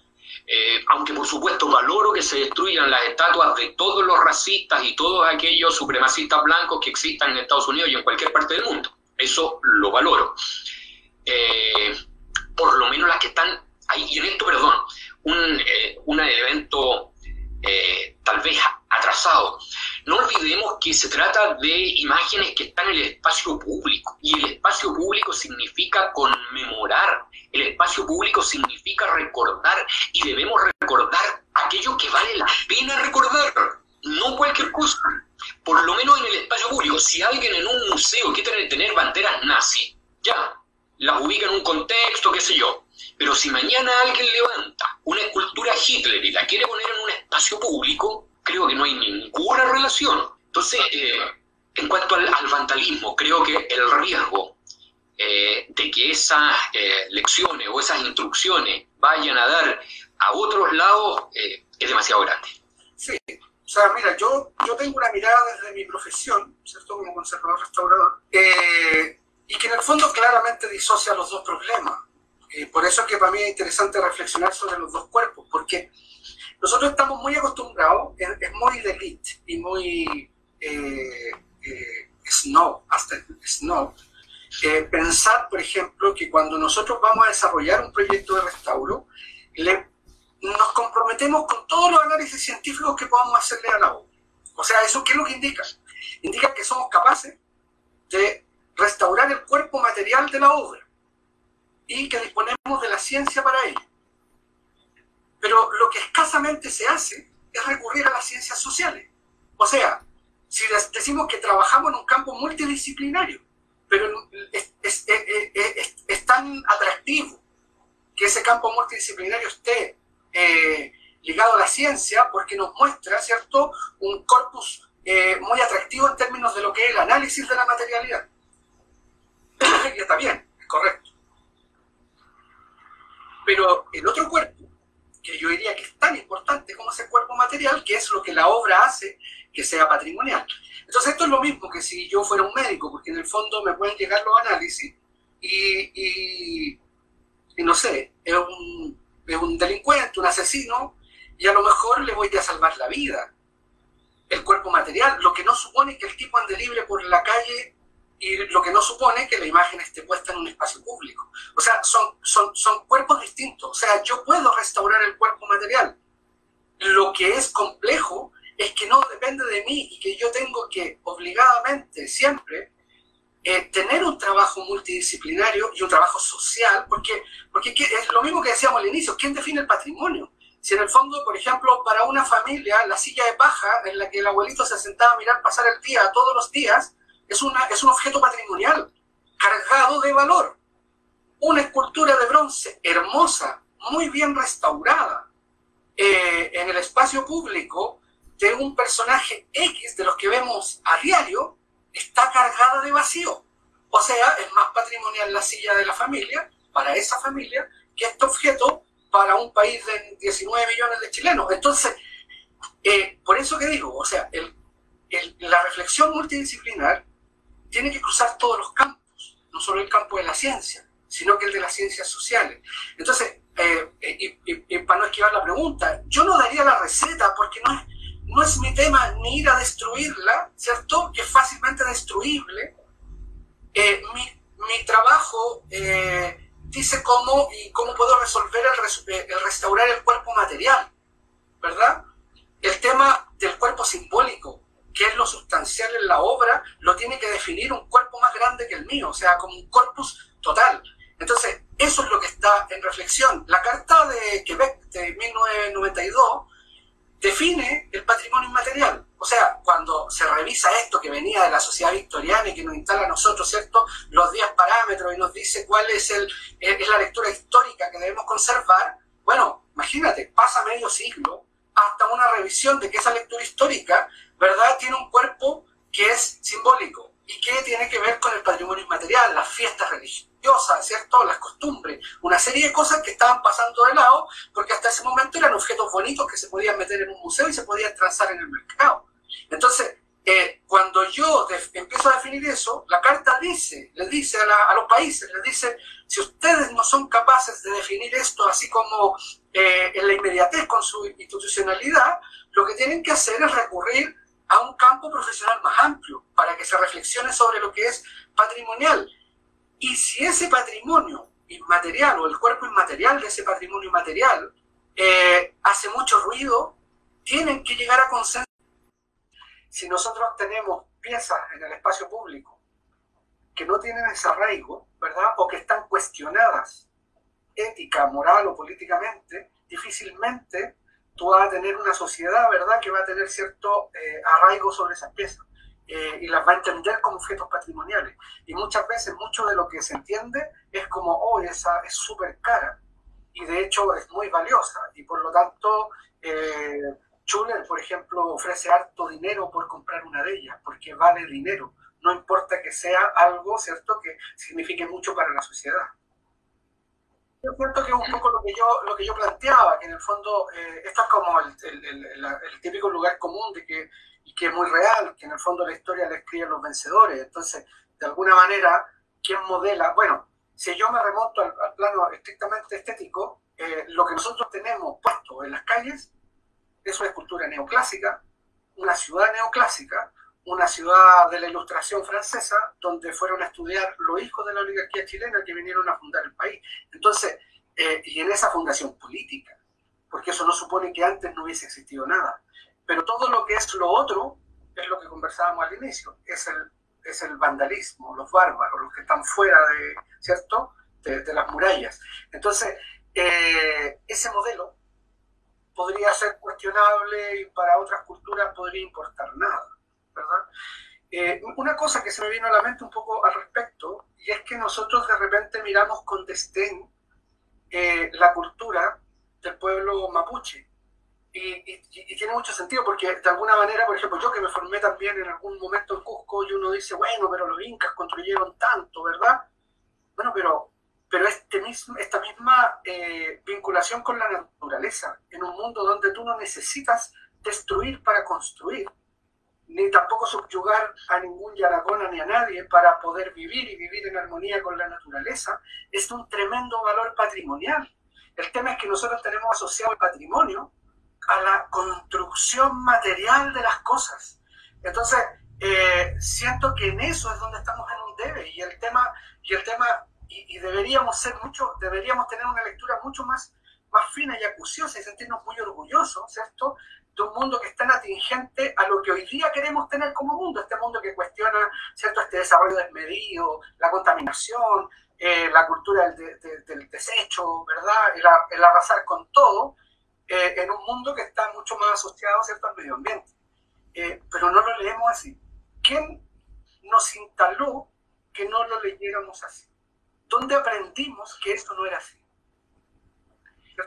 aunque por supuesto valoro que se destruyan las estatuas de todos los racistas y todos aquellos supremacistas blancos que existan en Estados Unidos y en cualquier parte del mundo. Eso lo valoro. Eh, por lo menos las que están ahí, y en esto, perdón, un, eh, evento eh, tal vez atrasado. No olvidemos que se trata de imágenes que están en el espacio público y el espacio público significa conmemorar, el espacio público significa recordar y debemos recordar aquello que vale la pena recordar, no cualquier cosa por lo menos en el espacio público, si alguien en un museo quiere tener banderas nazi, ya, las ubica en un contexto, qué sé yo. Pero si mañana alguien levanta una escultura Hitler y la quiere poner en un espacio público, creo que no hay ninguna relación. Entonces, eh, en cuanto al, vandalismo, creo que el riesgo eh, de que esas eh, lecciones o esas instrucciones vayan a dar a otros lados es demasiado grande. Sí, o sea, mira, yo, yo tengo una mirada desde mi profesión, ¿cierto? Como conservador restaurador, eh, y que en el fondo claramente disocia los dos problemas. Eh, por eso es que para mí es interesante reflexionar sobre los dos cuerpos, porque nosotros estamos muy acostumbrados, es, muy de y muy eh, snob, hasta snob, pensar, por ejemplo, que cuando nosotros vamos a desarrollar un proyecto de restauro, nos comprometemos con todos los análisis científicos que podamos hacerle a la obra. O sea, ¿eso qué es lo que indica? Indica que somos capaces de restaurar el cuerpo material de la obra y que disponemos de la ciencia para ello. Pero lo que escasamente se hace es recurrir a las ciencias sociales. O sea, si decimos que trabajamos en un campo multidisciplinario, pero es, tan atractivo que ese campo multidisciplinario esté eh, ligado a la ciencia porque nos muestra, ¿cierto?, un corpus eh, muy atractivo en términos de lo que es el análisis de la materialidad. y está bien, es correcto. Pero el otro cuerpo, que yo diría que es tan importante como ese cuerpo material, que es lo que la obra hace que sea patrimonial. Entonces esto es lo mismo que si yo fuera un médico, porque en el fondo me pueden llegar los análisis y, y no sé, es un, es un delincuente, un asesino, y a lo mejor le voy a salvar la vida. El cuerpo material, lo que no supone que el tipo ande libre por la calle y lo que no supone que la imagen esté puesta en un espacio público. O sea, son, son, son cuerpos distintos. O sea, yo puedo restaurar el cuerpo material. Lo que es complejo es que no depende de mí y que yo tengo que obligadamente siempre eh, tener un trabajo multidisciplinario y un trabajo social, porque, porque es lo mismo que decíamos al inicio, ¿quién define el patrimonio? Si en el fondo, por ejemplo, para una familia, la silla de paja en la que el abuelito se sentaba a mirar pasar el día todos los días, es, una, es un objeto patrimonial cargado de valor. Una escultura de bronce hermosa, muy bien restaurada, eh, en el espacio público de un personaje X de los que vemos a diario, está cargada de vacío. O sea, es más patrimonial la silla de la familia, para esa familia, que este objeto para un país de 19 millones de chilenos. Entonces, eh, por eso que digo, o sea, la reflexión multidisciplinar tiene que cruzar todos los campos, no solo el campo de la ciencia, sino que el de las ciencias sociales. Entonces, eh, y, para no esquivar la pregunta, yo no daría la receta porque no es, no es mi tema ni ir a destruirla, ¿cierto? Que es fácilmente destruible. Eh, mi, mi, trabajo eh, dice cómo y cómo puedo resolver el, el, restaurar el cuerpo material, ¿verdad? El tema del cuerpo simbólico, que es lo sustancial en la obra, lo tiene que definir un cuerpo más grande que el mío, o sea, como un corpus total. Entonces, eso es lo que está en reflexión. La Carta de Quebec de 1992 define el patrimonio inmaterial. O sea, cuando se revisa esto que venía de la sociedad victoriana y que nos instala a nosotros, ¿cierto? Los 10 parámetros y nos dice cuál es, el, es la lectura histórica que debemos conservar. Bueno, imagínate, pasa medio siglo hasta una revisión de que esa lectura histórica, ¿verdad?, tiene un cuerpo que es simbólico y que tiene que ver con el patrimonio inmaterial, las fiestas religiosas ¿cierto? Las costumbres, una serie de cosas que estaban pasando de lado, porque hasta ese momento eran objetos bonitos que se podían meter en un museo y se podían transar en el mercado. Entonces, eh, cuando yo empiezo a definir eso, la carta dice, le dice a, los países, le dice, si ustedes no son capaces de definir esto así como eh, en la inmediatez con su institucionalidad, lo que tienen que hacer es recurrir a un campo profesional más amplio para que se reflexione sobre lo que es patrimonial y si ese patrimonio inmaterial o el cuerpo inmaterial de ese patrimonio inmaterial eh, hace mucho ruido, tienen que llegar a consenso. Si nosotros tenemos piezas en el espacio público que no tienen ese arraigo, ¿verdad? O que están cuestionadas ética, moral o políticamente, difícilmente tú vas a tener una sociedad, ¿verdad?, que va a tener cierto eh, arraigo sobre esas piezas. Eh, y las va a entender como objetos patrimoniales. Y muchas veces mucho de lo que se entiende es como, oh, esa es súper cara. Y de hecho es muy valiosa. Y por lo tanto, eh, por ejemplo, ofrece harto dinero por comprar una de ellas, porque vale dinero. No importa que sea algo, ¿cierto?, que signifique mucho para la sociedad. Yo siento que es un poco lo que yo, lo que yo planteaba, que en el fondo eh, esto es como el, el, el, típico lugar común de que y que es muy real, que en el fondo la historia la escriben los vencedores. Entonces, de alguna manera, ¿quién modela? Bueno, si yo me remonto al, plano estrictamente estético, eh, lo que nosotros tenemos puesto en las calles es una escultura neoclásica, una ciudad neoclásica, una ciudad de la ilustración francesa, donde fueron a estudiar los hijos de la oligarquía chilena que vinieron a fundar el país. Entonces, eh, y en esa fundación política, porque eso no supone que antes no hubiese existido nada. Pero todo lo que es lo otro es lo que conversábamos al inicio, es el, es el vandalismo, los bárbaros, los que están fuera de, ¿cierto? de, las murallas. Entonces, eh, ese modelo podría ser cuestionable y para otras culturas podría importar nada, ¿verdad? Eh, una cosa que se me vino a la mente un poco al respecto, y es que nosotros de repente miramos con desdén eh, la cultura del pueblo mapuche, y, tiene mucho sentido porque de alguna manera, por ejemplo, yo que me formé también en algún momento en Cusco y uno dice, bueno, pero los incas construyeron tanto, ¿verdad? Bueno, pero, pero este mismo, esta misma eh, vinculación con la naturaleza, en un mundo donde tú no necesitas destruir para construir, ni tampoco subyugar a ningún yaracona ni a nadie para poder vivir y vivir en armonía con la naturaleza, es un tremendo valor patrimonial. El tema es que nosotros tenemos asociado el patrimonio a la construcción material de las cosas. Entonces, eh, siento que en eso es donde estamos en un debe y el tema, y el tema, y, deberíamos ser mucho, deberíamos tener una lectura mucho más, más fina y acuciosa y sentirnos muy orgullosos, ¿cierto? De un mundo que es tan atingente a lo que hoy día queremos tener como mundo, este mundo que cuestiona, ¿cierto? Este desarrollo desmedido, la contaminación, eh, la cultura del, del, desecho, ¿verdad? El, arrasar con todo, eh, en un mundo que está mucho más asociado, ¿cierto? Al medio ambiente. pero no lo leemos así ¿Quién nos instaló que no lo leyéramos así? ¿Dónde aprendimos que esto no era así?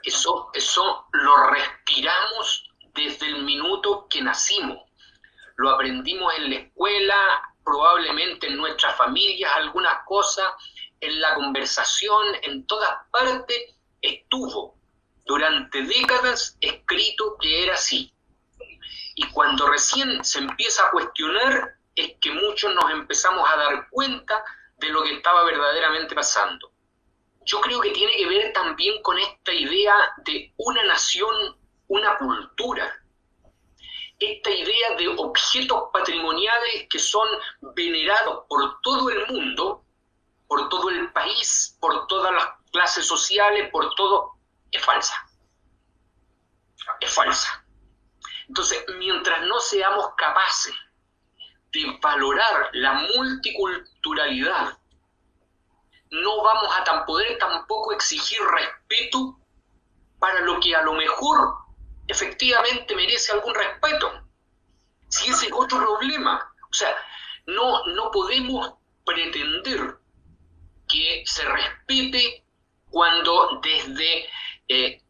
Eso, eso lo respiramos desde el minuto que nacimos. Lo aprendimos en la escuela, probablemente en nuestras familias, algunas cosas, en la conversación, en todas partes, estuvo durante décadas escrito que era así. Y cuando recién se empieza a cuestionar, es que muchos nos empezamos a dar cuenta de lo que estaba verdaderamente pasando. Yo creo que tiene que ver también con esta idea de una nación, una cultura. Esta idea de objetos patrimoniales que son venerados por todo el mundo, por todo el país, por todas las clases sociales, por todo, es falsa. Es falsa. Entonces, mientras no seamos capaces de valorar la multiculturalidad, no vamos a poder tampoco exigir respeto para lo que a lo mejor efectivamente merece algún respeto. Si ese es otro problema. O sea, no, no podemos pretender que se respete cuando desde, eh,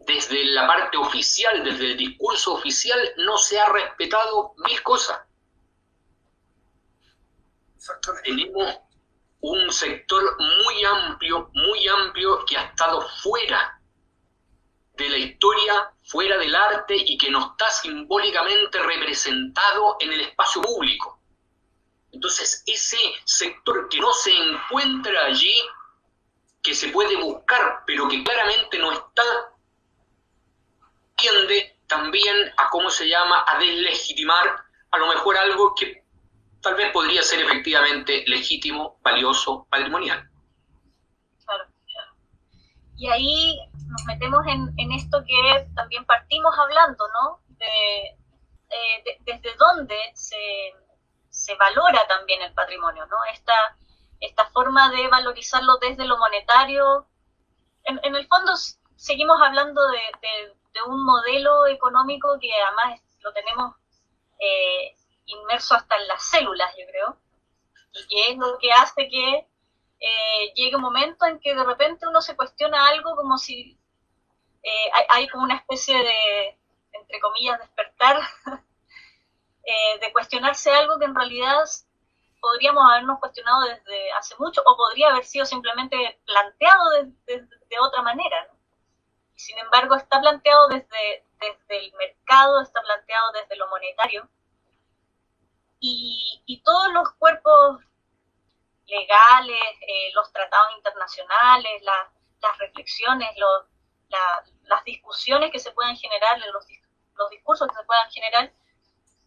desde la parte oficial, desde el discurso oficial, no se ha respetado mil cosas. Tenemos un sector muy amplio, muy amplio que ha estado fuera de la historia, fuera del arte y que no está simbólicamente representado en el espacio público. Entonces, ese sector que no se encuentra allí, que se puede buscar, pero que claramente no está, tiende también a, ¿cómo se llama?, a deslegitimar a lo mejor algo que tal vez podría ser efectivamente legítimo, valioso, patrimonial. Claro, Y ahí nos metemos en, esto que también partimos hablando, ¿no? De, desde dónde se, valora también el patrimonio, ¿no? Esta, esta forma de valorizarlo desde lo monetario. En, el fondo seguimos hablando de, un modelo económico que además lo tenemos eh, inmerso hasta en las células, yo creo, y que es lo que hace que eh, llegue un momento en que de repente uno se cuestiona algo como si eh, hay, como una especie de, entre comillas, despertar, eh, de cuestionarse algo que en realidad podríamos habernos cuestionado desde hace mucho o podría haber sido simplemente planteado de, otra manera. sin embargo, está planteado desde, desde el mercado, está planteado desde lo monetario y, todos los cuerpos legales, eh, los tratados internacionales, las reflexiones, las discusiones que se puedan generar, los, los discursos que se puedan generar,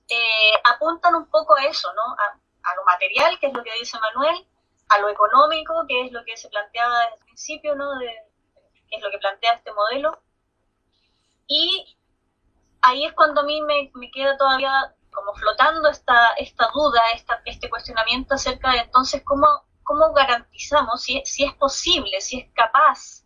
eh, apuntan un poco a eso, ¿no? A, lo material, que es lo que dice Manuel, a lo económico, que es lo que se planteaba desde el principio, ¿no? De, que es lo que plantea este modelo. Y ahí es cuando a mí me, me queda todavía como flotando esta, esta duda, esta, este cuestionamiento acerca de entonces cómo, cómo garantizamos, si, si es posible, si es capaz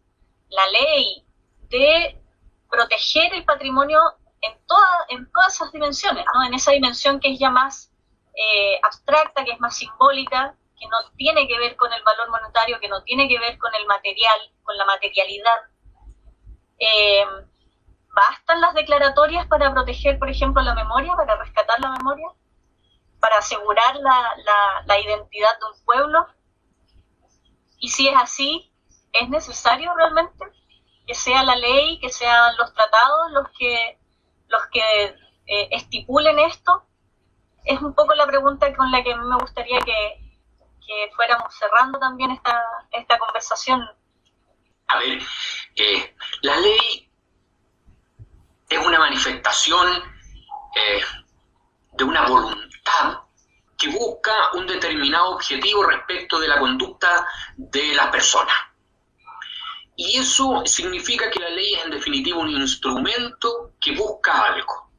la ley de proteger el patrimonio en, toda, en todas esas dimensiones, ¿no? en esa dimensión que es ya más eh, abstracta, que es más simbólica, que no tiene que ver con el valor monetario, que no tiene que ver con el material, con la materialidad. Eh, ¿Bastan las declaratorias para proteger, por ejemplo, la memoria, para rescatar la memoria? ¿Para asegurar la, identidad de un pueblo? Y si es así, ¿es necesario realmente que sea la ley, que sean los tratados los que, los que eh, estipulen esto? Es un poco la pregunta con la que me gustaría que, fuéramos cerrando también esta, esta conversación. A ver, eh, la ley es una manifestación eh, de una voluntad que busca un determinado objetivo respecto de la conducta de la persona. Y eso significa que la ley es en definitiva un instrumento que busca algo.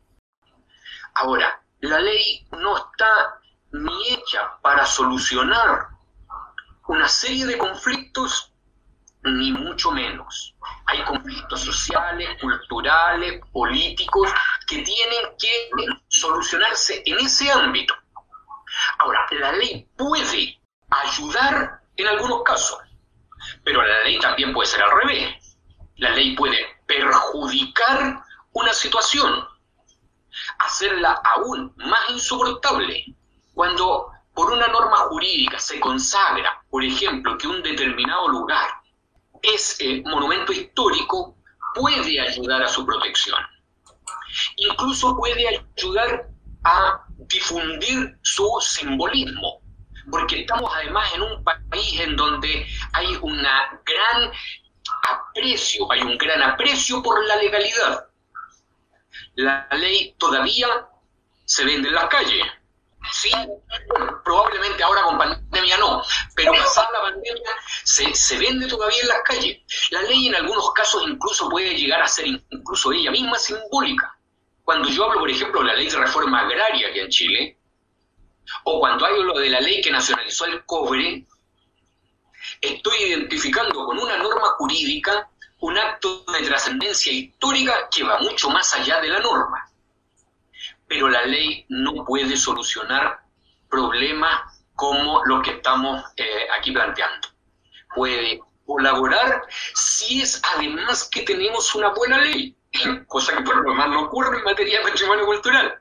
Ahora, la ley no está ni hecha para solucionar una serie de conflictos, ni mucho menos. Hay conflictos sociales, culturales, políticos, que tienen que solucionarse en ese ámbito. Ahora, la ley puede ayudar en algunos casos, pero la ley también puede ser al revés. La ley puede perjudicar una situación, hacerla aún más insoportable. Cuando por una norma jurídica se consagra, por ejemplo, que un determinado lugar es eh, monumento histórico, puede ayudar a su protección. Incluso puede ayudar a difundir su simbolismo, porque estamos además en un país en donde hay una gran aprecio, hay un gran aprecio por la legalidad. La ley todavía se vende en las calles. Sí, probablemente ahora con pandemia no, pero pasada la pandemia se, se, vende todavía en las calles. La ley en algunos casos incluso puede llegar a ser incluso ella misma simbólica. Cuando yo hablo, por ejemplo, de la ley de reforma agraria aquí en Chile, o cuando hablo de la ley que nacionalizó el cobre, estoy identificando con una norma jurídica un acto de trascendencia histórica que va mucho más allá de la norma. Pero la ley no puede solucionar problemas como los que estamos eh, aquí planteando. Puede colaborar si es además que tenemos una buena ley cosa que por lo demás no ocurre en materia de patrimonio cultural.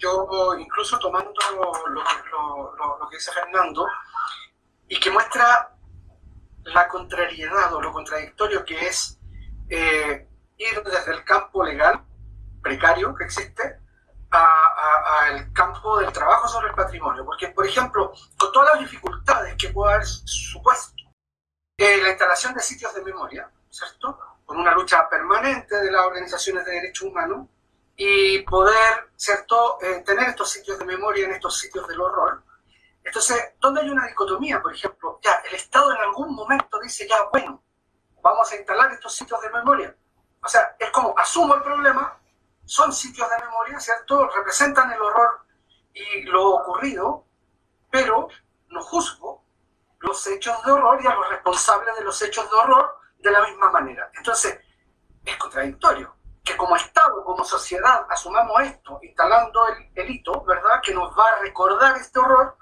Yo, incluso tomando lo, que dice Fernando, y que muestra la contrariedad o lo contradictorio que es eh, ir desde el campo legal precario que existe al campo del trabajo sobre el patrimonio. Porque, por ejemplo, con todas las dificultades que puede haber supuesto eh, la instalación de sitios de memoria, ¿cierto? con una lucha permanente de las organizaciones de derechos humanos y poder, ¿cierto?, eh, tener estos sitios de memoria en estos sitios del horror. Entonces, ¿dónde hay una dicotomía? Por ejemplo, ya, el Estado en algún momento dice, ya, bueno, vamos a instalar estos sitios de memoria. O sea, es como, asumo el problema, son sitios de memoria, ¿cierto? Representan el horror y lo ocurrido, pero no juzgo los hechos de horror y a los responsables de los hechos de horror de la misma manera. Entonces, es contradictorio que como Estado, como sociedad, asumamos esto, instalando el, hito, ¿verdad?, que nos va a recordar este horror,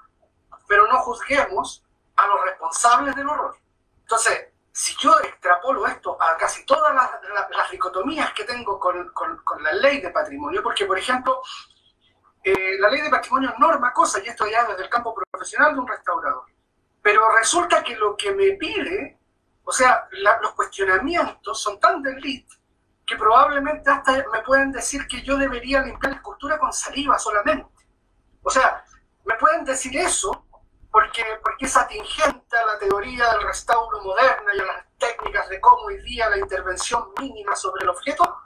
pero no juzguemos a los responsables del horror. Entonces, si yo extrapolo esto a casi todas las, dicotomías que tengo con, la ley de patrimonio, porque, por ejemplo, eh, la ley de patrimonio norma cosas, y esto ya desde el campo profesional de un restaurador, pero resulta que lo que me pide o sea, los cuestionamientos son tan de elite que probablemente hasta me pueden decir que yo debería limpiar la escultura con saliva solamente. O sea, me pueden decir eso porque, porque es atingente a la teoría del restauro moderna y a las técnicas de cómo hoy día la intervención mínima sobre el objeto,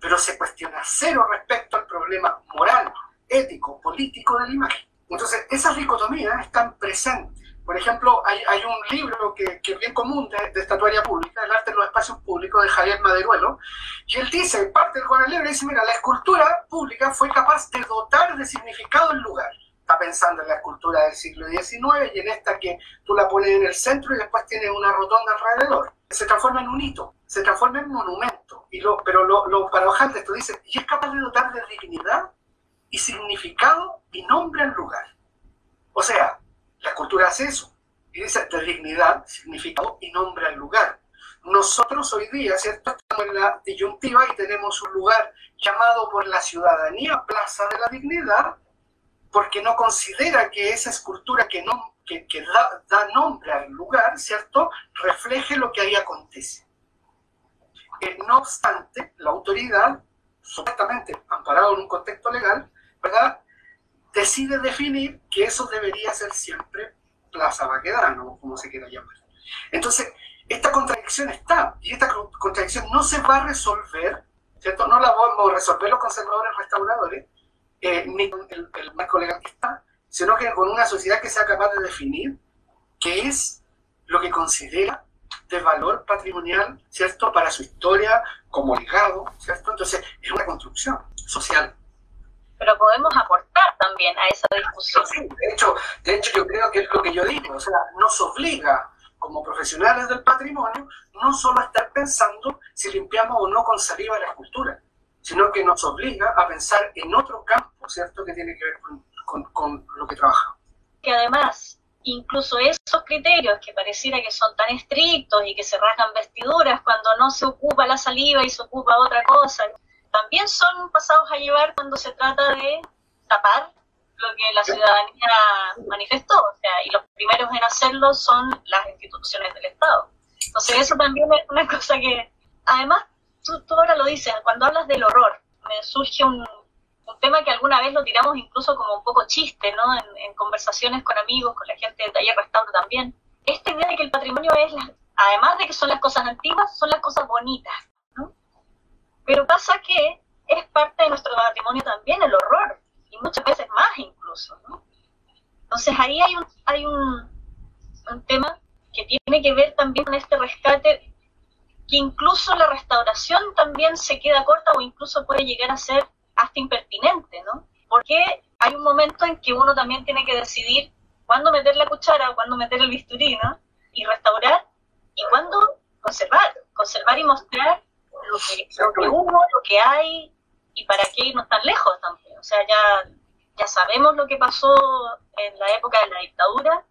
pero se cuestiona cero respecto al problema moral, ético, político de la imagen. Entonces, esas dicotomías están presentes por ejemplo, hay, hay un libro que, que, es bien común de, de, estatuaria pública, El arte en los espacios públicos, de Javier Maderuelo, y él dice, parte del el libro, dice, mira, la escultura pública fue capaz de dotar de significado el lugar. Está pensando en la escultura del siglo XIX y en esta que tú la pones en el centro y después tienes una rotonda alrededor. Se transforma en un hito, se transforma en monumento. Y lo, pero lo, lo paradojante esto dice, y es capaz de dotar de dignidad y significado y nombre al lugar. O sea, la cultura hace eso. Y dice dignidad, significado y nombre al lugar. Nosotros hoy día, ¿cierto? Estamos en la disyuntiva y tenemos un lugar llamado por la ciudadanía Plaza de la Dignidad, porque no considera que esa escultura que, no, que, da, da, nombre al lugar, ¿cierto?, refleje lo que ahí acontece. Eh, no obstante, la autoridad, supuestamente amparado en un contexto legal, ¿verdad?, decide definir que eso debería ser siempre Plaza Baquedano, como se quiera llamar. Entonces, esta contradicción está, y esta contradicción no se va a resolver, ¿cierto? No la vamos a resolver los conservadores restauradores, eh, ni el, el marco legal que está, sino que con una sociedad que sea capaz de definir qué es lo que considera de valor patrimonial, ¿cierto?, para su historia como legado, ¿cierto? Entonces, es una construcción social. Pero podemos aportar también a esa discusión. Sí, de hecho, de hecho, yo creo que es lo que yo digo, o sea, nos obliga como profesionales del patrimonio no solo a estar pensando si limpiamos o no con saliva la escultura, sino que nos obliga a pensar en otro campo, ¿cierto?, que tiene que ver con, con lo que trabajamos. Que además incluso esos criterios que pareciera que son tan estrictos y que se rasgan vestiduras cuando no se ocupa la saliva y se ocupa otra cosa, también son pasados a llevar cuando se trata de tapar lo que la ciudadanía manifestó, o sea, y los primeros en hacerlo son las instituciones del Estado. Entonces eso también es una cosa que, además, tú, tú ahora lo dices, cuando hablas del horror, me surge un, un tema que alguna vez lo tiramos incluso como un poco chiste, ¿no? En, conversaciones con amigos, con la gente del taller restauro también. Esta idea de que el patrimonio es, además de que son las cosas antiguas, son las cosas bonitas. Pero pasa que es parte de nuestro patrimonio también el horror, y muchas veces más incluso, ¿no? Entonces ahí hay un, hay un, un tema que tiene que ver también con este rescate, que incluso la restauración también se queda corta o incluso puede llegar a ser hasta impertinente, ¿no? Porque hay un momento en que uno también tiene que decidir cuándo meter la cuchara, cuándo meter el bisturí, ¿no? Y restaurar, y cuándo conservar, conservar y mostrar lo que, hubo, lo que hay, y para qué irnos tan lejos también. O sea, ya, ya sabemos lo que pasó en la época de la dictadura,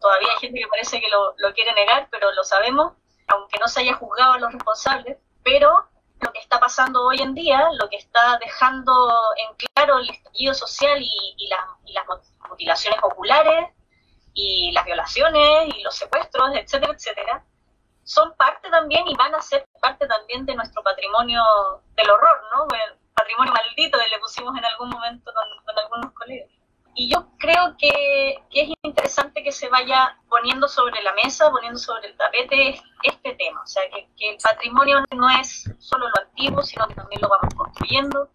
todavía hay gente que parece que lo, lo quiere negar, pero lo sabemos, aunque no se haya juzgado a los responsables, pero lo que está pasando hoy en día, lo que está dejando en claro el estallido social y, las mutilaciones oculares y las violaciones y los secuestros, etcétera, etcétera, son parte también y van a ser parte también de nuestro patrimonio del horror, ¿no? El patrimonio maldito que le pusimos en algún momento con algunos colegas. Y yo creo que, es interesante que se vaya poniendo sobre la mesa, poniendo sobre el tapete este tema. O sea, que, el patrimonio no es solo lo antiguo, sino que también lo vamos construyendo,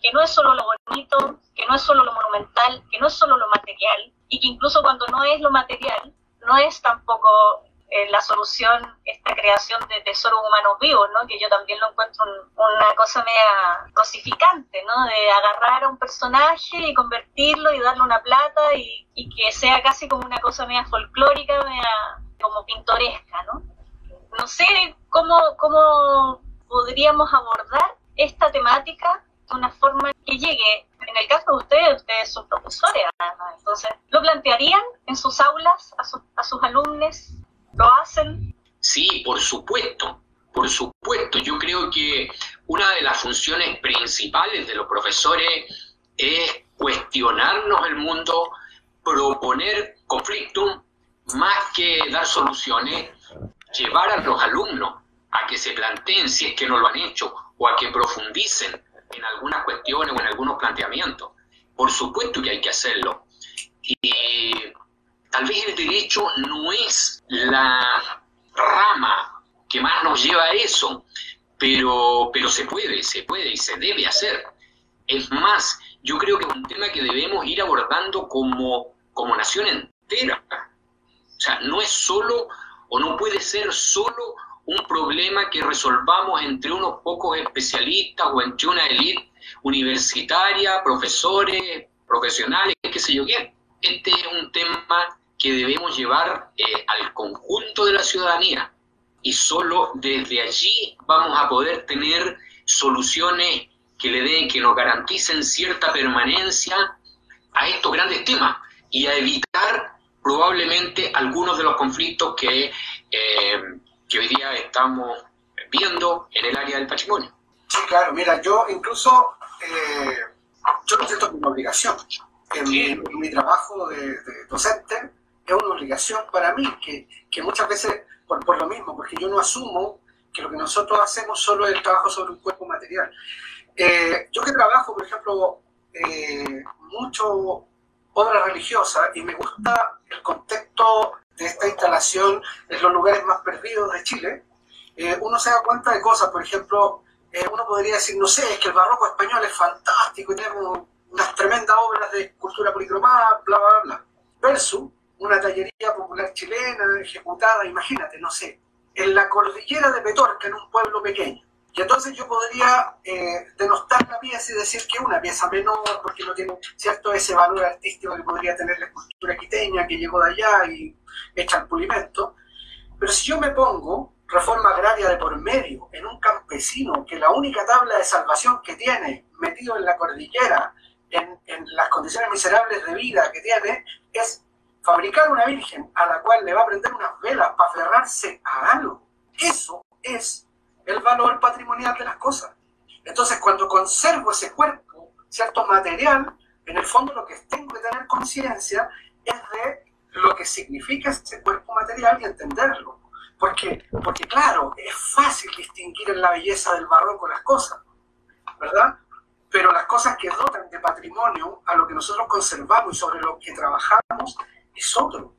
que no es solo lo bonito, que no es solo lo monumental, que no es solo lo material, y que incluso cuando no es lo material, no es tampoco eh, la solución, esta creación de tesoros humanos vivos, ¿no? Que yo también lo encuentro una cosa media cosificante, ¿no? De agarrar a un personaje y convertirlo y darle una plata y, que sea casi como una cosa media folclórica, media como pintoresca, ¿no? No sé cómo, cómo podríamos abordar esta temática de una forma que llegue en el caso de ustedes, ustedes son profesores, entonces, ¿lo plantearían en sus aulas a, a sus alumnos Sí, por supuesto, por supuesto. Yo creo que una de las funciones principales de los profesores es cuestionarnos el mundo, proponer conflictos, más que dar soluciones, llevar a los alumnos a que se planteen si es que no lo han hecho o a que profundicen en algunas cuestiones o en algunos planteamientos. Por supuesto que hay que hacerlo. Y Tal vez el derecho no es la rama que más nos lleva a eso, pero, pero se puede, se puede y se debe hacer. Es más, yo creo que es un tema que debemos ir abordando como, como nación entera. O sea, no es solo o no puede ser solo un problema que resolvamos entre unos pocos especialistas o entre una élite universitaria, profesores, profesionales, qué sé yo qué. Este es un tema que debemos llevar eh, al conjunto de la ciudadanía y solo desde allí vamos a poder tener soluciones que le den, que nos garanticen cierta permanencia a estos grandes temas y a evitar probablemente algunos de los conflictos que, eh, hoy día estamos viendo en el área del patrimonio. Sí, claro, mira, yo incluso, eh, yo lo siento como obligación. En, mi, trabajo de docente, es una obligación para mí, que, que muchas veces, por, por, lo mismo, porque yo no asumo que lo que nosotros hacemos solo es el trabajo sobre un cuerpo material. Eh, yo que trabajo, por ejemplo, eh, mucho obra religiosa y me gusta el contexto de esta instalación en los lugares más perdidos de Chile, eh, uno se da cuenta de cosas, por ejemplo, uno podría decir, no sé, es que el barroco español es fantástico y tenemos unas tremendas obras de cultura policromada, bla, bla, bla, versus una tallería popular chilena ejecutada, imagínate, no sé, en la cordillera de Petorca, en un pueblo pequeño. Y entonces yo podría eh, denostar la pieza y decir que una pieza menor, porque no tiene cierto ese valor artístico que podría tener la escultura quiteña que llegó de allá y echa el pulimento. Pero si yo me pongo reforma agraria de por medio en un campesino que la única tabla de salvación que tiene metido en la cordillera, en, en las condiciones miserables de vida que tiene, es fabricar una virgen a la cual le va a prender unas velas para aferrarse a algo. Eso es el valor patrimonial de las cosas. Entonces, cuando conservo ese cuerpo, cierto material, en el fondo lo que tengo que tener conciencia es de lo que significa ese cuerpo material y entenderlo. Porque, porque claro, es fácil distinguir en la belleza del barroco las cosas, ¿verdad? Pero las cosas que dotan de patrimonio a lo que nosotros conservamos y sobre lo que trabajamos es otro.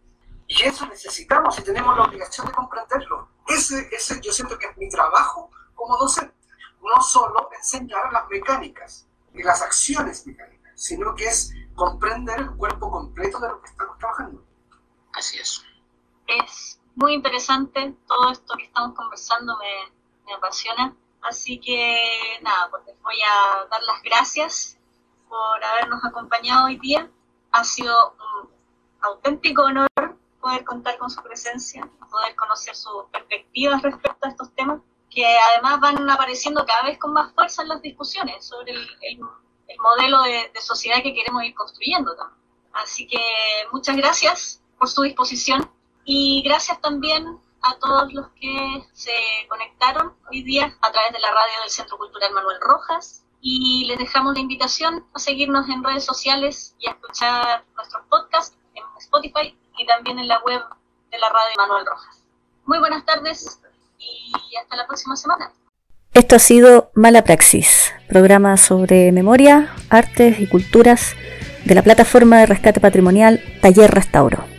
Y eso necesitamos y tenemos la obligación de comprenderlo. Ese, ese yo siento que es mi trabajo como docente. No solo enseñar las mecánicas y las acciones mecánicas, sino que es comprender el cuerpo completo de lo que estamos trabajando. Así es. Es muy interesante todo esto que estamos conversando, me, me apasiona. Así que nada, pues les voy a dar las gracias por habernos acompañado hoy día. Ha sido un auténtico honor poder contar con su presencia, poder conocer sus perspectivas respecto a estos temas, que además van apareciendo cada vez con más fuerza en las discusiones sobre el, el, el modelo de, de, sociedad que queremos ir construyendo también. Así que muchas gracias por su disposición y gracias también a todos los que se conectaron hoy día a través de la radio del Centro Cultural Manuel Rojas y les dejamos la invitación a seguirnos en redes sociales y a escuchar nuestros podcasts en Spotify y también en la web de la radio Manuel Rojas. Muy buenas tardes y hasta la próxima semana. Esto ha sido Mala Praxis, programa sobre memoria, artes y culturas de la plataforma de rescate patrimonial Taller Restauro.